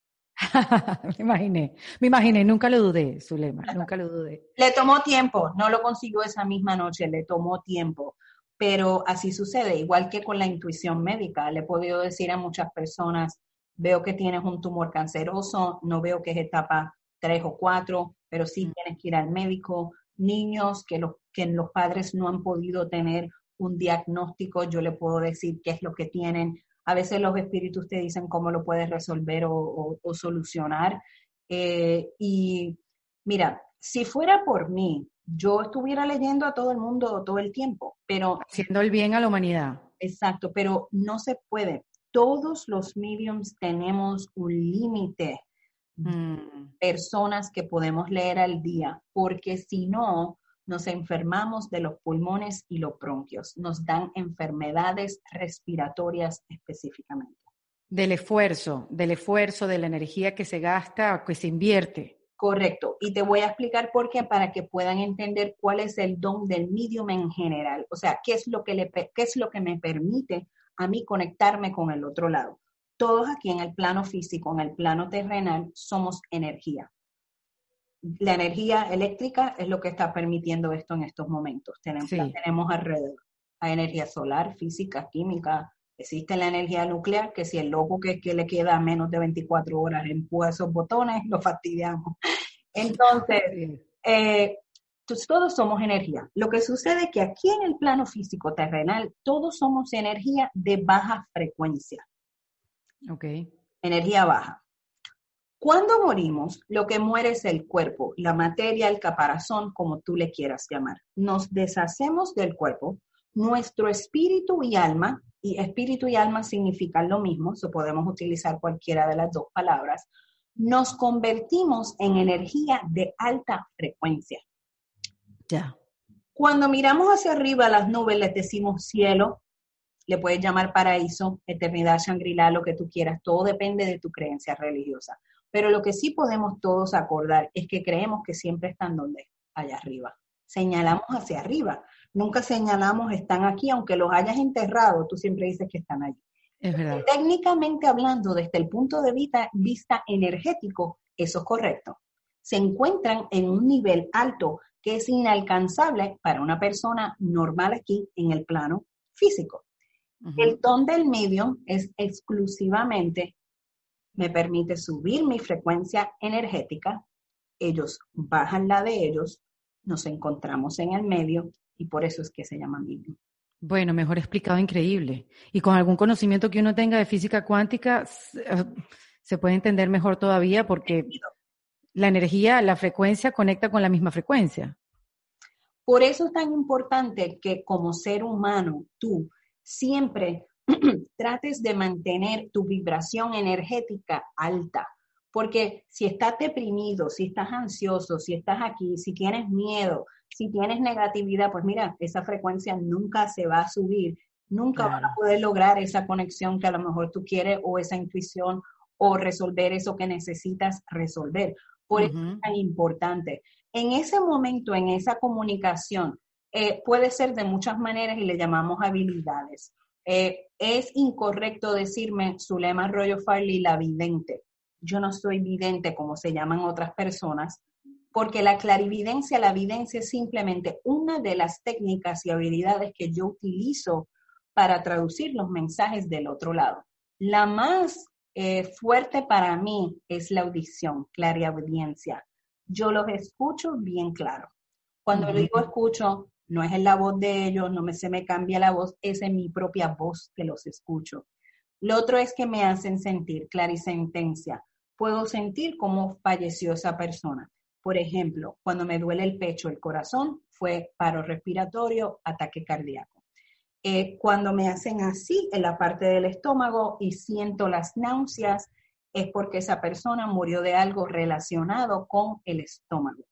me imaginé, me imaginé, nunca lo dudé, Zulema, nunca lo dudé. Le tomó tiempo, no lo consiguió esa misma noche, le tomó tiempo, pero así sucede, igual que con la intuición médica, le he podido decir a muchas personas, veo que tienes un tumor canceroso, no veo que es etapa 3 o 4, pero sí mm. tienes que ir al médico, niños que los, que los padres no han podido tener un diagnóstico, yo le puedo decir qué es lo que tienen, a veces los espíritus te dicen cómo lo puedes resolver o, solucionar. Eh, y mira, si fuera por mí, yo estuviera leyendo a todo el mundo todo el tiempo, pero... Haciendo el bien a la humanidad. Exacto, pero no se puede. Todos los mediums tenemos un límite de mm. personas que podemos leer al día, porque si no, nos enfermamos de los pulmones y los bronquios, nos dan enfermedades respiratorias específicamente. Del esfuerzo, del esfuerzo, de la energía que se gasta, que se invierte. Correcto. Y te voy a explicar por qué para que puedan entender cuál es el don del medium en general. O sea, qué es lo que, le, qué es lo que me permite a mí conectarme con el otro lado. Todos aquí en el plano físico, en el plano terrenal, somos energía la energía eléctrica es lo que está permitiendo esto en estos momentos. Tenemos, tenemos alrededor. Hay energía solar, física, química. Existe la energía nuclear, que si el loco que, que le queda menos de 24 horas empuja esos botones, lo fastidiamos. Entonces, eh, todos somos energía. Lo que sucede es que aquí en el plano físico terrenal, todos somos energía de baja frecuencia. Ok. Energía baja. Cuando morimos, lo que muere es el cuerpo, la materia, el caparazón, como tú le quieras llamar. Nos deshacemos del cuerpo, nuestro espíritu y alma, y espíritu y alma significan lo mismo, so podemos utilizar cualquiera de las dos palabras, nos convertimos en energía de alta frecuencia. Ya. Cuando miramos hacia arriba las nubes, les decimos cielo, le puedes llamar paraíso, eternidad, Shangri-La, lo que tú quieras, todo depende de tu creencia religiosa. Pero lo que sí podemos todos acordar es que creemos que siempre están donde, allá arriba. Señalamos hacia arriba. Nunca señalamos están aquí, aunque los hayas enterrado, tú siempre dices que están allí. Es verdad. Técnicamente hablando, desde el punto de vista, vista energético, eso es correcto. Se encuentran en un nivel alto que es inalcanzable para una persona normal aquí en el plano físico. El don del medio es exclusivamente me permite subir mi frecuencia energética, ellos bajan la de ellos, nos encontramos en el medio y por eso es que se llama medium. Bueno, mejor explicado, increíble. Y con algún conocimiento que uno tenga de física cuántica, eh, se puede entender mejor todavía porque la energía, la frecuencia conecta con la misma frecuencia. Por eso es tan importante que como ser humano, tú siempre trates de mantener tu vibración energética alta. Porque si estás deprimido, si estás ansioso, si estás aquí, si tienes miedo, si tienes negatividad, pues mira, esa frecuencia nunca se va a subir, nunca vas a poder lograr esa conexión que a lo mejor tú quieres o esa intuición o resolver eso que necesitas resolver. Por eso es tan importante. En ese momento, en esa comunicación, eh, puede ser de muchas maneras y le llamamos habilidades. Eh, es incorrecto decirme Zulema Arroyo Farley la vidente. Yo no soy vidente como se llaman otras personas, porque la clarividencia, la evidencia es simplemente una de las técnicas y habilidades que yo utilizo para traducir los mensajes del otro lado. La más eh, fuerte para mí es la audición, clariaudiencia. Yo los escucho bien claro. Cuando digo escucho, no es en la voz de ellos, no me, se me cambia la voz, es en mi propia voz que los escucho. Lo otro es que me hacen sentir clarisentencia. Puedo sentir cómo falleció esa persona. Por ejemplo, cuando me duele el pecho, el corazón, fue paro respiratorio, ataque cardíaco. Eh, cuando me hacen así en la parte del estómago y siento las náuseas, es porque esa persona murió de algo relacionado con el estómago.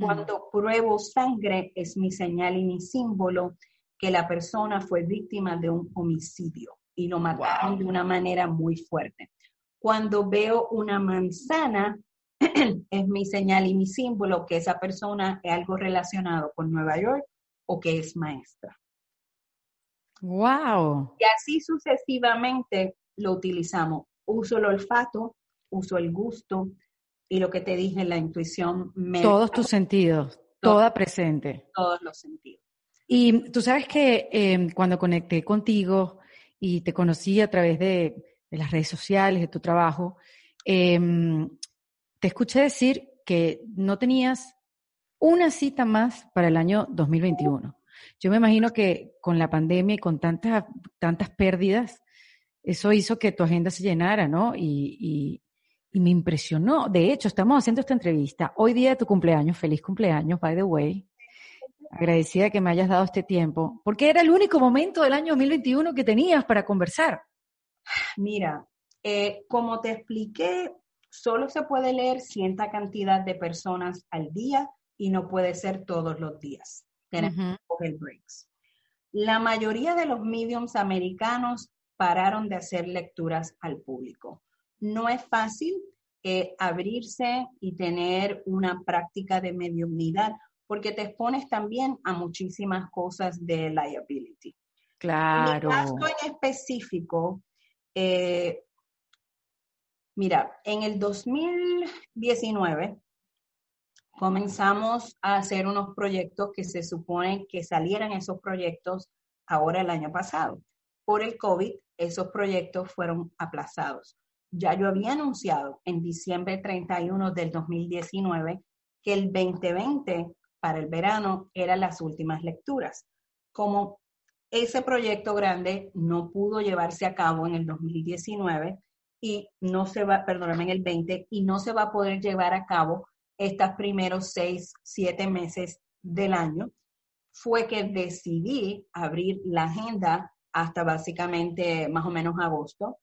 Cuando pruebo sangre es mi señal y mi símbolo que la persona fue víctima de un homicidio y lo mataron de una manera muy fuerte. Cuando veo una manzana es mi señal y mi símbolo que esa persona es algo relacionado con Nueva York o que es maestra. Wow. Y así sucesivamente lo utilizamos. Uso el olfato, uso el gusto y lo que te dije, la intuición. Todos tus sentidos, toda presente. Todos los sentidos. Y tú sabes que em, cuando conecté contigo y te conocí a través de, de las redes sociales, de tu trabajo, eh, te escuché decir que no tenías una cita más para el año 2021. Yo me imagino que con la pandemia y con tantas, tantas pérdidas, eso hizo que tu agenda se llenara, ¿no? Y, me impresionó. De hecho, estamos haciendo esta entrevista hoy día de tu cumpleaños. Feliz cumpleaños, by the way. Agradecida que me hayas dado este tiempo, porque era el único momento del año 2021 que tenías para conversar. Mira, eh, como te expliqué, solo se puede leer cierta cantidad de personas al día y no puede ser todos los días. Tenemos que breaks. La mayoría de los mediums americanos pararon de hacer lecturas al público. No es fácil eh, abrirse y tener una práctica de mediumnidad porque te expones también a muchísimas cosas de liability. Claro. En caso en específico, eh, Mira, en el 2019 comenzamos a hacer unos proyectos que se supone que salieran esos proyectos ahora el año pasado. Por el COVID, esos proyectos fueron aplazados. Ya yo había anunciado en diciembre 31 del 2019 que el 2020 para el verano eran las últimas lecturas. Como ese proyecto grande no pudo llevarse a cabo en el 2019, y no se va, perdóname, el 20 y no se va a poder llevar a cabo estos primeros seis, siete meses del año, fue que decidí abrir la agenda hasta básicamente más o menos agosto,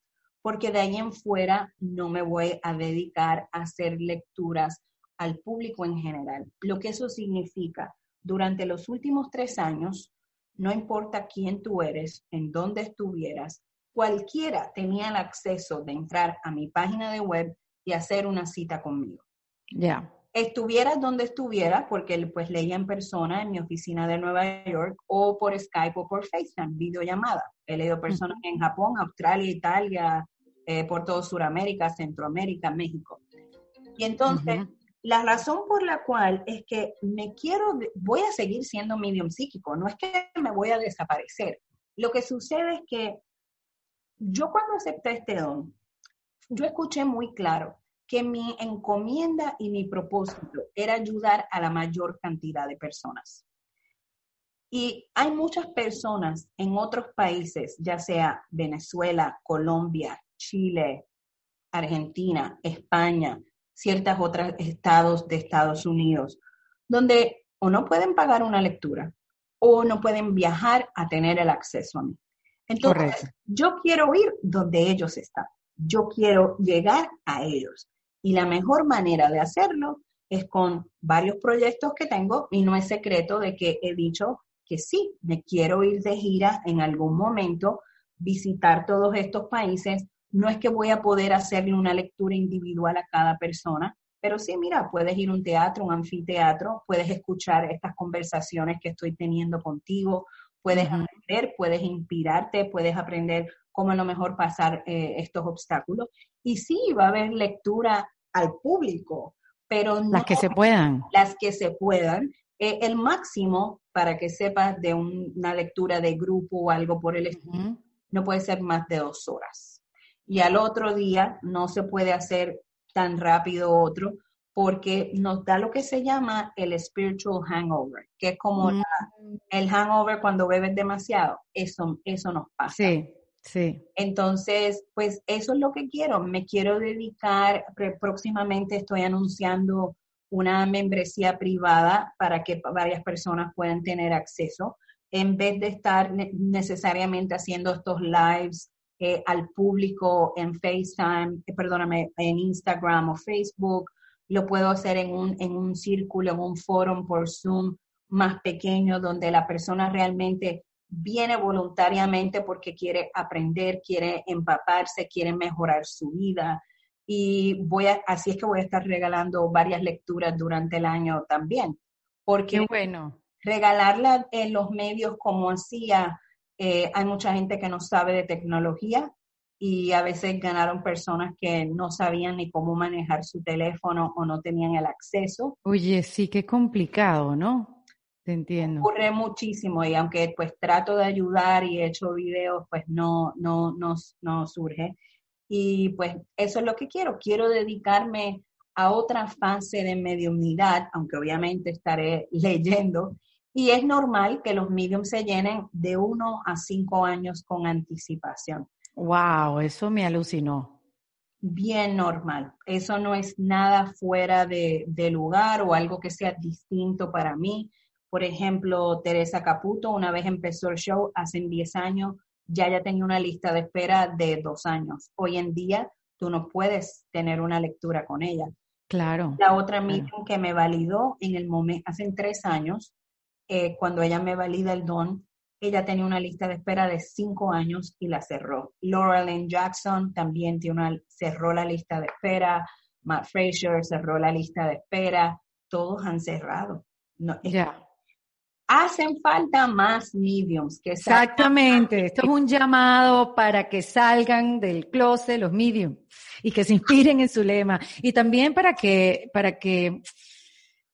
porque de ahí en fuera no me voy a dedicar a hacer lecturas al público en general. Lo que eso significa, durante los últimos tres años, no importa quién tú eres, en dónde estuvieras, cualquiera tenía el acceso de entrar a mi página de web y hacer una cita conmigo. Ya. Estuvieras donde estuviera, porque pues leía en persona en mi oficina de Nueva York o por Skype o por FaceTime, videollamada. He leído personas en Japón, Australia, Italia, eh, por todo Sudamérica, Centroamérica, México. Y entonces, la razón por la cual es que me quiero, voy a seguir siendo medium psíquico, no es que me voy a desaparecer. Lo que sucede es que yo cuando acepté este don, yo escuché muy claro que mi encomienda y mi propósito era ayudar a la mayor cantidad de personas. Y hay muchas personas en otros países, ya sea Venezuela, Colombia, Chile, Argentina, España, ciertos otros estados de Estados Unidos, donde o no pueden pagar una lectura o no pueden viajar a tener el acceso a mí. Entonces, yo quiero ir donde ellos están. Yo quiero llegar a ellos. Y la mejor manera de hacerlo es con varios proyectos que tengo y no es secreto de que he dicho que sí, me quiero ir de gira en algún momento, visitar todos estos países. No es que voy a poder hacerle una lectura individual a cada persona, pero sí, mira, puedes ir a un teatro, un anfiteatro, puedes escuchar estas conversaciones que estoy teniendo contigo, puedes aprender, puedes inspirarte, puedes aprender cómo a lo mejor pasar eh, estos obstáculos. Y sí, va a haber lectura al público, pero no las que se puedan. Las que se puedan. Eh, el máximo, para que sepas, de una lectura de grupo o algo por el estilo, no puede ser más de dos horas. Y al otro día no se puede hacer tan rápido otro porque nos da lo que se llama el spiritual hangover, que es como mm. el hangover cuando bebes demasiado. Eso, eso nos pasa. Sí. Sí. Entonces, pues eso es lo que quiero. Me quiero dedicar, próximamente estoy anunciando una membresía privada para que varias personas puedan tener acceso, en vez de estar necesariamente haciendo estos lives eh, al público en FaceTime, eh, perdóname, en Instagram o Facebook, lo puedo hacer en un, en un círculo, en un foro por Zoom más pequeño, donde la persona realmente viene voluntariamente porque quiere aprender, quiere empaparse, quiere mejorar su vida. Y voy a, así es que voy a estar regalando varias lecturas durante el año también. Porque bueno. regalarla en los medios como hacía, eh, hay mucha gente que no sabe de tecnología y a veces ganaron personas que no sabían ni cómo manejar su teléfono o no tenían el acceso. Oye, sí, qué complicado, ¿no? entiendo. Ocurre muchísimo y aunque pues trato de ayudar y he hecho videos, pues no, no, no, no surge. Y pues eso es lo que quiero. Quiero dedicarme a otra fase de mediumnidad, aunque obviamente estaré leyendo. Y es normal que los mediums se llenen de uno a cinco años con anticipación. Wow, eso me alucinó. Bien normal. Eso no es nada fuera de, de lugar o algo que sea distinto para mí. Por ejemplo, Teresa Caputo, una vez empezó el show, hace 10 años, ya ya tenía una lista de espera de dos años. Hoy en día, tú no puedes tener una lectura con ella. Claro. La otra claro. que me validó en el momento, hace tres años, eh, cuando ella me valida el don, ella tenía una lista de espera de cinco años y la cerró. Laura Lynn Jackson también tiene una, cerró la lista de espera. Matt Fraser cerró la lista de espera. Todos han cerrado. No, ya hacen falta más mediums. Que Exactamente, esto es un llamado para que salgan del closet los mediums y que se inspiren en su lema. Y también para que, para que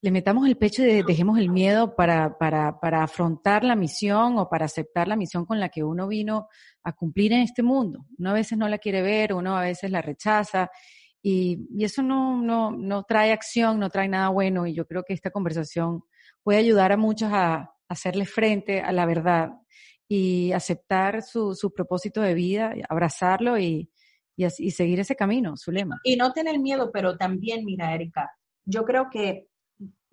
le metamos el pecho y dejemos el miedo para, para, para afrontar la misión o para aceptar la misión con la que uno vino a cumplir en este mundo. Uno a veces no la quiere ver, uno a veces la rechaza. Y, y eso no, no, no trae acción, no trae nada bueno. Y yo creo que esta conversación puede ayudar a muchos a, hacerle frente a la verdad y aceptar su, su propósito de vida, abrazarlo y, y, y, seguir ese camino, su lema. Y no tener miedo, pero también, mira, Erika, yo creo que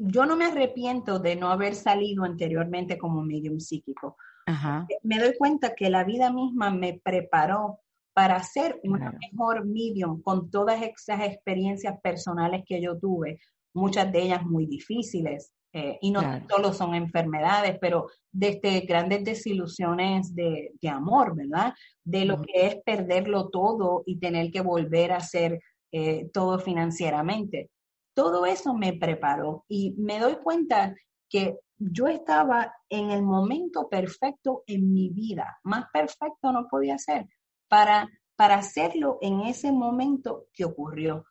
yo no me arrepiento de no haber salido anteriormente como medium psíquico. Ajá. Me doy cuenta que la vida misma me preparó para ser una mejor medium con todas esas experiencias personales que yo tuve, muchas de ellas muy difíciles, eh, y no solo son enfermedades, pero desde grandes desilusiones de, de amor, ¿verdad? De lo que es perderlo todo y tener que volver a hacer eh, todo financieramente. Todo eso me preparó y me doy cuenta que yo estaba en el momento perfecto en mi vida, más perfecto no podía ser, para, para hacerlo en ese momento que ocurrió.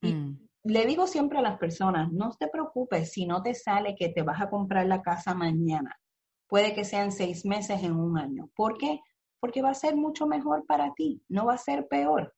Y mm le digo siempre a las personas, no te preocupes si no te sale que te vas a comprar la casa mañana. Puede que sean seis meses en un año. ¿Por qué? Porque va a ser mucho mejor para ti, no va a ser peor.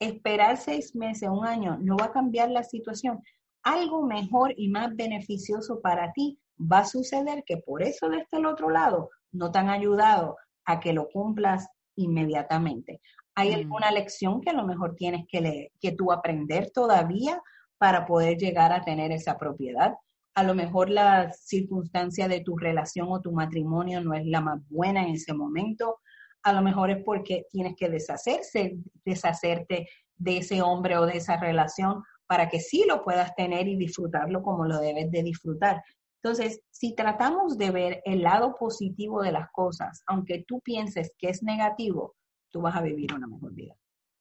Esperar seis meses, un año, no va a cambiar la situación. algo mejor y más beneficioso para ti va a suceder que por eso desde el otro lado no te han ayudado a que lo cumplas inmediatamente. ¿Hay mm. alguna lección que a lo mejor tienes que, leer, que tú aprender todavía para poder llegar a tener esa propiedad? A lo mejor la circunstancia de tu relación o tu matrimonio no es la más buena en ese momento. A lo mejor es porque tienes que deshacerse, deshacerte de ese hombre o de esa relación para que sí lo puedas tener y disfrutarlo como lo debes de disfrutar. Entonces, si tratamos de ver el lado positivo de las cosas, aunque tú pienses que es negativo, tú vas a vivir una mejor vida.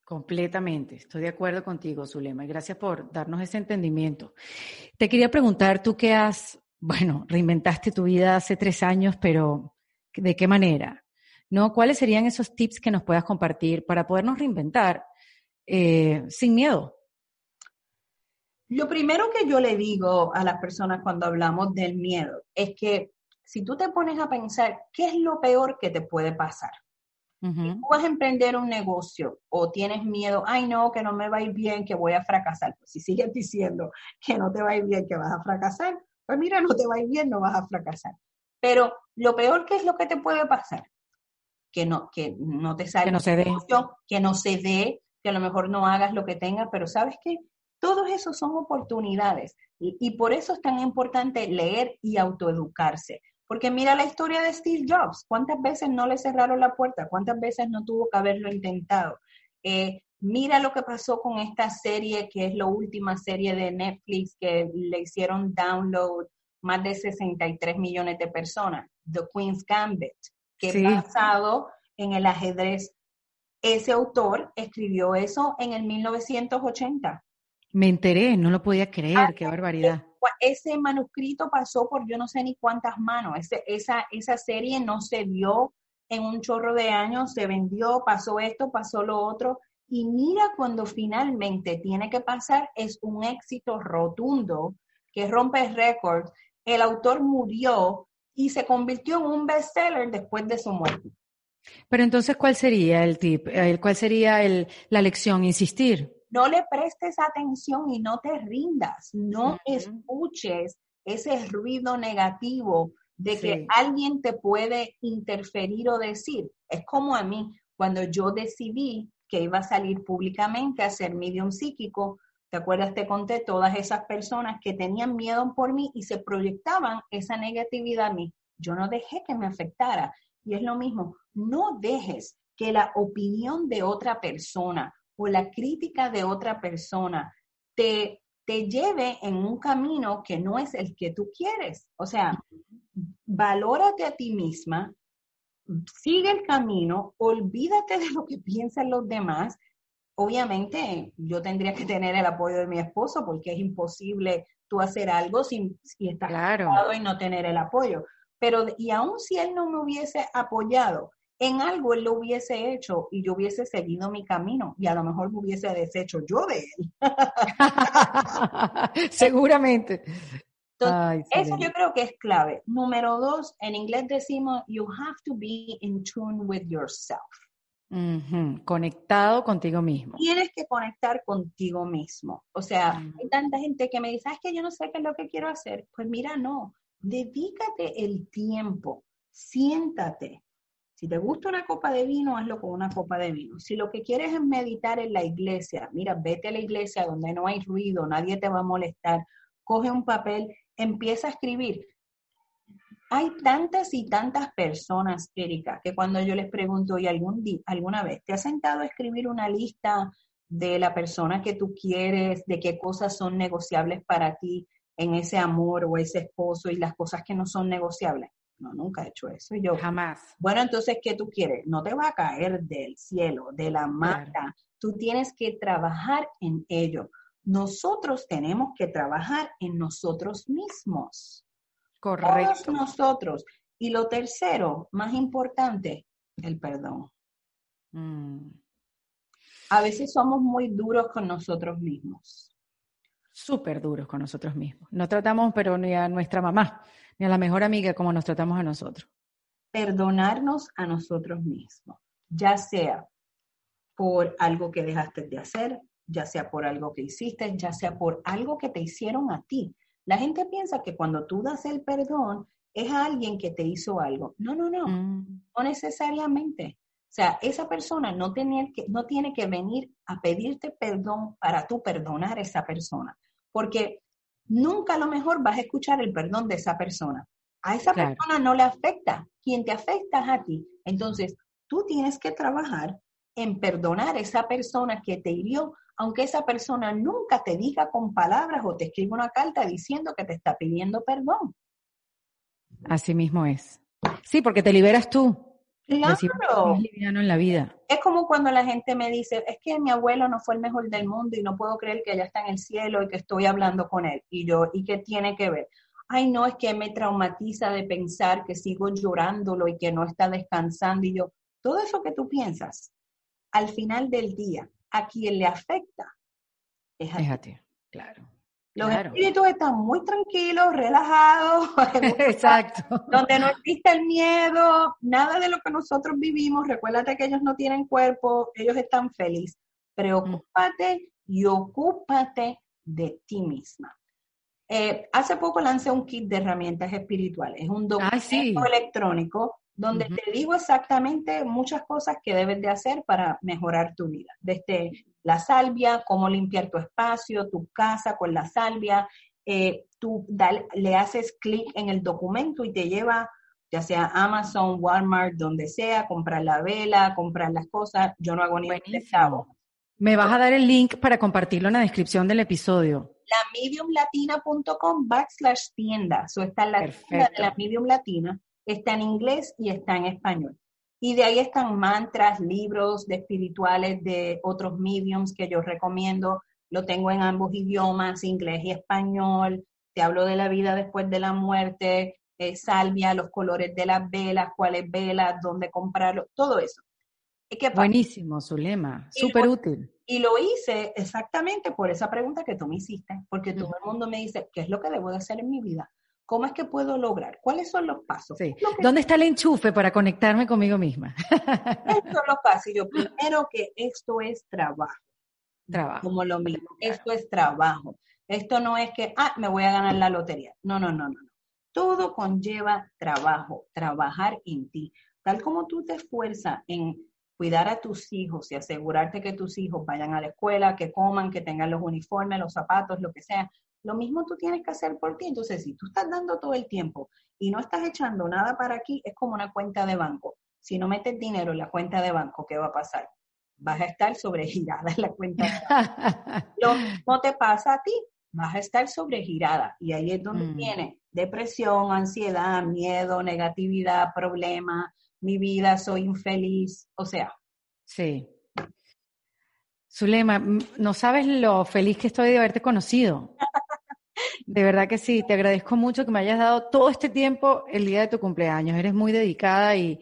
Completamente, estoy de acuerdo contigo, Zulema, y gracias por darnos ese entendimiento. Te quería preguntar, tú qué has, bueno, reinventaste tu vida hace tres años, pero ¿de qué manera? ¿No? ¿Cuáles serían esos tips que nos puedas compartir para podernos reinventar eh, sin miedo? Lo primero que yo le digo a las personas cuando hablamos del miedo es que si tú te pones a pensar qué es lo peor que te puede pasar, si tú vas a emprender un negocio o tienes miedo, ay no, que no me va a ir bien, que voy a fracasar, pues si sigues diciendo que no te va a ir bien, que vas a fracasar, pues mira, no te va a ir bien, no vas a fracasar. Pero lo peor que es lo que te puede pasar, que no, que no te salga que no se dé, que no se dé, que a lo mejor no hagas lo que tengas, pero sabes qué, todos esos son oportunidades y, por eso es tan importante leer y autoeducarse. Porque mira la historia de Steve Jobs, cuántas veces no le cerraron la puerta, cuántas veces no tuvo que haberlo intentado. Eh, mira lo que pasó con esta serie, que es la última serie de Netflix que le hicieron download más de 63 millones de personas, The Queen's Gambit, que es basado en el ajedrez. Ese autor escribió eso en el 1980. Me enteré, no lo podía creer, ah, qué barbaridad. Ese manuscrito pasó por yo no sé ni cuántas manos. esa, esa serie no se vio en un chorro de años, se vendió, pasó esto, pasó lo otro. Y mira cuando finalmente tiene que pasar, es un éxito rotundo que rompe récords. El autor murió y se convirtió en un bestseller después de su muerte. Pero entonces, ¿cuál sería el tip? ¿Cuál sería el, la lección? Insistir no le prestes atención y no te rindas, no escuches ese ruido negativo de que alguien te puede interferir o decir. Es como a mí, cuando yo decidí que iba a salir públicamente a ser medium psíquico, ¿te acuerdas? Te conté todas esas personas que tenían miedo por mí y se proyectaban esa negatividad a mí. Yo no dejé que me afectara. Y es lo mismo, no dejes que la opinión de otra persona o la crítica de otra persona te, te lleve en un camino que no es el que tú quieres. O sea, valórate a ti misma, sigue el camino, olvídate de lo que piensan los demás. Obviamente, yo tendría que tener el apoyo de mi esposo porque es imposible tú hacer algo sin si estás claro. y no tener el apoyo. Pero, y aún si él no me hubiese apoyado, en algo él lo hubiese hecho y yo hubiese seguido mi camino y a lo mejor me hubiese deshecho yo de él. Seguramente. eso yo creo que es clave. Número dos, en inglés decimos, you have to be in tune with yourself. Conectado contigo mismo. Tienes que conectar contigo mismo. O sea, hay tanta gente que me dice, es que yo no sé qué es lo que quiero hacer. Pues mira, no, dedícate el tiempo, siéntate, si te gusta una copa de vino, hazlo con una copa de vino. Si lo que quieres es meditar en la iglesia, mira, vete a la iglesia donde no hay ruido, nadie te va a molestar, coge un papel, empieza a escribir. Hay tantas y tantas personas, Erika, que cuando yo les pregunto, ¿y algún día, alguna vez te has sentado a escribir una lista de la persona que tú quieres, de qué cosas son negociables para ti en ese amor o ese esposo y las cosas que no son negociables? No, nunca he hecho eso. Y yo, jamás. Bueno, entonces, ¿qué tú quieres? No te va a caer del cielo, de la mata. Tú tienes que trabajar en ello. Nosotros tenemos que trabajar en nosotros mismos. Correcto. Todos nosotros. Y lo tercero, más importante, el perdón. Mm. A veces somos muy duros con nosotros mismos. Súper duros con nosotros mismos. No tratamos, pero ni a nuestra mamá ni a la mejor amiga como nos tratamos a nosotros. Perdonarnos a nosotros mismos, ya sea por algo que dejaste de hacer, ya sea por algo que hiciste, ya sea por algo que te hicieron a ti. La gente piensa que cuando tú das el perdón es a alguien que te hizo algo. No, no, no, mm. no necesariamente. O sea, esa persona no, tiene que, no tiene que venir a pedirte perdón para tú perdonar a esa persona, porque nunca a lo mejor vas a escuchar el perdón de esa persona. A esa persona no le afecta, quien te afecta es a ti. Entonces, tú tienes que trabajar en perdonar a esa persona que te hirió, aunque esa persona nunca te diga con palabras o te escriba una carta diciendo que te está pidiendo perdón. Así mismo es. Sí, porque te liberas tú. Claro. Es liviano en la vida. Es como cuando la gente me dice, es que mi abuelo no fue el mejor del mundo y no puedo creer que ella está en el cielo y que estoy hablando con él. Y yo, ¿y qué tiene que ver? Ay, no, es que me traumatiza de pensar que sigo llorándolo y que no está descansando. Y yo, todo eso que tú piensas, al final del día, a quien le afecta es a, ti. Claro. Los espíritus están muy tranquilos, relajados, Exacto. donde no existe el miedo, nada de lo que nosotros vivimos. Recuérdate que ellos no tienen cuerpo, ellos están felices. Preocúpate y ocúpate de ti misma. Eh, hace poco lancé un kit de herramientas espirituales, es un documento electrónico donde te digo exactamente muchas cosas que debes de hacer para mejorar tu vida. Desde la salvia, cómo limpiar tu espacio, tu casa con la salvia. Eh, tú le haces clic en el documento y te lleva, ya sea Amazon, Walmart, donde sea, comprar la vela, comprar las cosas. Yo no hago ni un. Me vas a dar el link para compartirlo en la descripción del episodio. La mediumlatina.com backslash tienda. Eso está en la tienda de la Medium Latina está en inglés y está en español. Y de ahí están mantras, libros de espirituales de otros mediums que yo recomiendo. Lo tengo en ambos idiomas, inglés y español. Te hablo de la vida después de la muerte, eh, salvia, los colores de las velas, cuáles velas, dónde comprarlo, todo eso. Buenísimo, Zulema, súper útil. Y lo hice exactamente por esa pregunta que tú me hiciste, porque todo el mundo me dice, ¿qué es lo que debo de hacer en mi vida? ¿Cómo es que puedo lograr? ¿Cuáles son los pasos? ¿Dónde está el enchufe para conectarme conmigo misma? Estos son los pasos. Yo primero que esto es trabajo. Trabajo. Como lo mismo. Esto es trabajo. Esto no es que, ah, me voy a ganar la lotería. No, no, no, no. Todo conlleva trabajo, trabajar en ti. Tal como tú te esfuerzas en cuidar a tus hijos y asegurarte que tus hijos vayan a la escuela, que coman, que tengan los uniformes, los zapatos, lo que sea, lo mismo tú tienes que hacer por ti. Entonces, si tú estás dando todo el tiempo y no estás echando nada para aquí, es como una cuenta de banco. Si no metes dinero en la cuenta de banco, ¿qué va a pasar? Vas a estar sobregirada en la cuenta de banco. Lo mismo te pasa a ti, vas a estar sobregirada. Y ahí es donde mm. viene depresión, ansiedad, miedo, negatividad, problema, mi vida, soy infeliz, o sea. Sí. Zulema, no sabes lo feliz que estoy de haberte conocido. De verdad que sí, te agradezco mucho que me hayas dado todo este tiempo el día de tu cumpleaños. Eres muy dedicada y,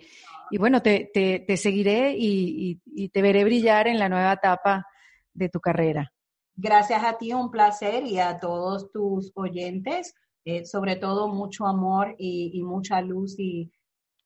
bueno, te, seguiré y, te veré brillar en la nueva etapa de tu carrera. Gracias a ti, un placer y a todos tus oyentes, eh, sobre todo mucho amor y, mucha luz y,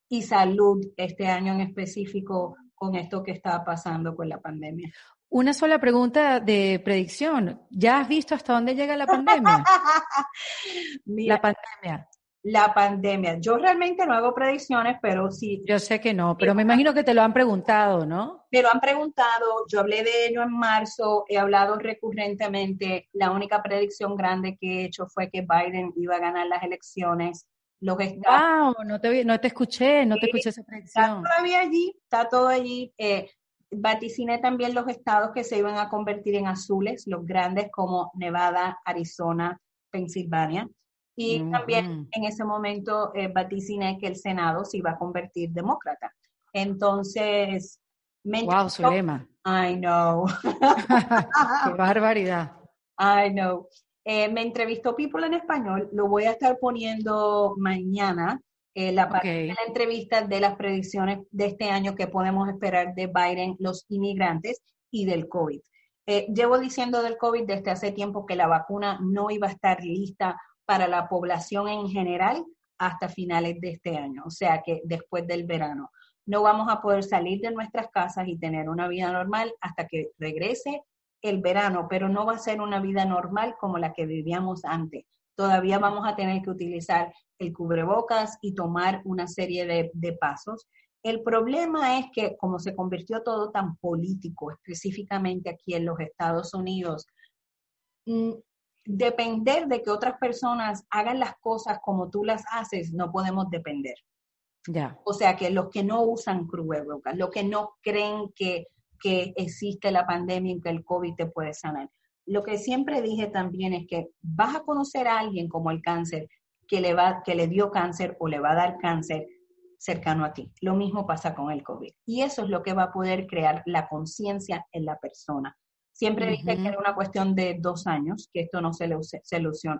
y salud este año en específico con esto que está pasando con la pandemia. Una sola pregunta de predicción. ¿Ya has visto hasta dónde llega la pandemia? la pandemia. La pandemia. Yo realmente no hago predicciones, pero sí. Yo sé que no, pero me imagino que te lo han preguntado, ¿no? Me lo han preguntado. Yo hablé de ello en marzo, he hablado recurrentemente. La única predicción grande que he hecho fue que Biden iba a ganar las elecciones. Los estados, wow, no te, no te escuché, no te escuché esa predicción. Está todavía allí, está todo allí. Eh, vaticiné también los estados que se iban a convertir en azules, los grandes como Nevada, Arizona, Pensilvania. Y también en ese momento eh, vaticiné que el Senado se iba a convertir demócrata. Entonces, me wow, su lema. I know. Qué barbaridad. I know. Eh, me entrevistó People en español, lo voy a estar poniendo mañana eh, la parte de la entrevista de las predicciones de este año que podemos esperar de Biden, los inmigrantes y del COVID. Eh, llevo diciendo del COVID desde hace tiempo que la vacuna no iba a estar lista para la población en general hasta finales de este año, o sea que después del verano. No vamos a poder salir de nuestras casas y tener una vida normal hasta que regrese el verano, pero no va a ser una vida normal como la que vivíamos antes. Todavía vamos a tener que utilizar el cubrebocas y tomar una serie de, de pasos. El problema es que como se convirtió todo tan político, específicamente aquí en los Estados Unidos, mm, depender de que otras personas hagan las cosas como tú las haces, no podemos depender. Ya. O sea que los que no usan cubrebocas, los que no creen que, que existe la pandemia y que el COVID te puede sanar. Lo que siempre dije también es que vas a conocer a alguien como el cáncer que le, va, que le dio cáncer o le va a dar cáncer cercano a ti. Lo mismo pasa con el COVID. Y eso es lo que va a poder crear la conciencia en la persona. Siempre dije que era una cuestión de dos años, que esto no se,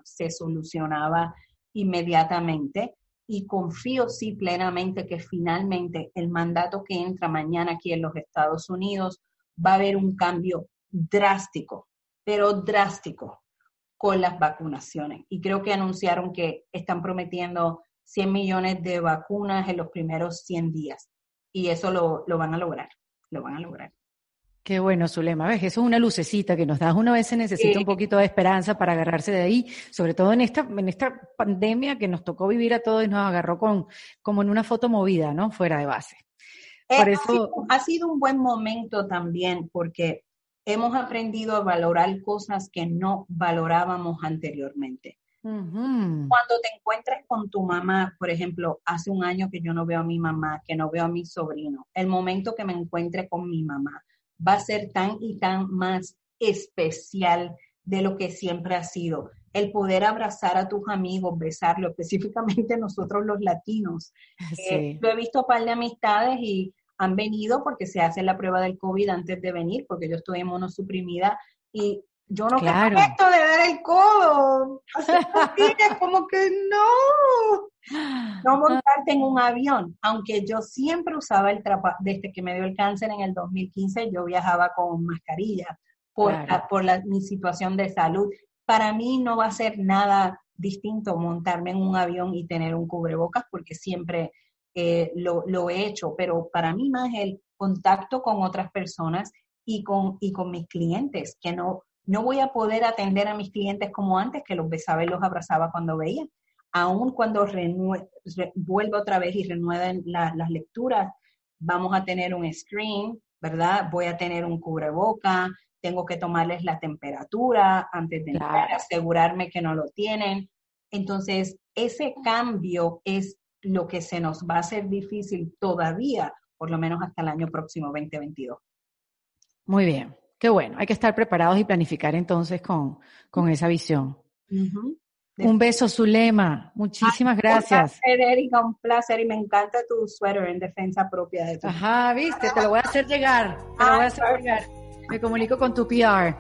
se solucionaba inmediatamente y confío sí plenamente que finalmente el mandato que entra mañana aquí en los Estados Unidos va a haber un cambio drástico, pero drástico con las vacunaciones. Y creo que anunciaron que están prometiendo 100 millones de vacunas en los primeros 100 días. Y eso lo, lo van a lograr, lo van a lograr. Qué bueno, Zulema. Ves, eso es una lucecita que nos da. Una vez se necesita un poquito de esperanza para agarrarse de ahí, sobre todo en esta, en esta pandemia que nos tocó vivir a todos y nos agarró con, como en una foto movida, ¿no? Fuera de base. Eh, Por eso... ha, sido, un buen momento también porque hemos aprendido a valorar cosas que no valorábamos anteriormente. Cuando te encuentres con tu mamá, por ejemplo, hace un año que yo no veo a mi mamá, que no veo a mi sobrino, el momento que me encuentre con mi mamá, va a ser tan y tan más especial de lo que siempre ha sido. El poder abrazar a tus amigos, besarlo, específicamente nosotros los latinos. Eh, yo he visto un par de amistades y han venido porque se hace la prueba del COVID antes de venir, porque yo estoy inmunosuprimida y yo no claro. quiero esto de dar el codo. como que no. No montarte en un avión, aunque yo siempre usaba el trapo, desde que me dio el cáncer en el 2015, yo viajaba con mascarilla por, por la, mi situación de salud. Para mí no va a ser nada distinto montarme en un avión y tener un cubrebocas porque siempre eh, lo, lo, he hecho, pero para mí más el contacto con otras personas y con, y con mis clientes, que no, no voy a poder atender a mis clientes como antes, que los besaba y los abrazaba cuando veía. Aún cuando vuelva otra vez y renueven las lecturas, vamos a tener un screen, ¿verdad? Voy a tener un cubreboca, tengo que tomarles la temperatura antes de entrar, asegurarme que no lo tienen. Entonces, ese cambio es lo que se nos va a hacer difícil todavía, por lo menos hasta el año próximo 2022. Muy bien. Qué bueno, hay que estar preparados y planificar entonces con, con esa visión. Un beso, Zulema. Muchísimas gracias. Un placer, Erika, un placer y me encanta tu suéter en defensa propia de tu. Ajá, viste, te lo voy a hacer llegar. Te lo voy a hacer llegar. Me comunico con tu PR.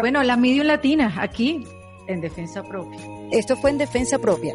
Bueno, la Medium Latina, aquí en Defensa Propia. Esto fue en Defensa Propia,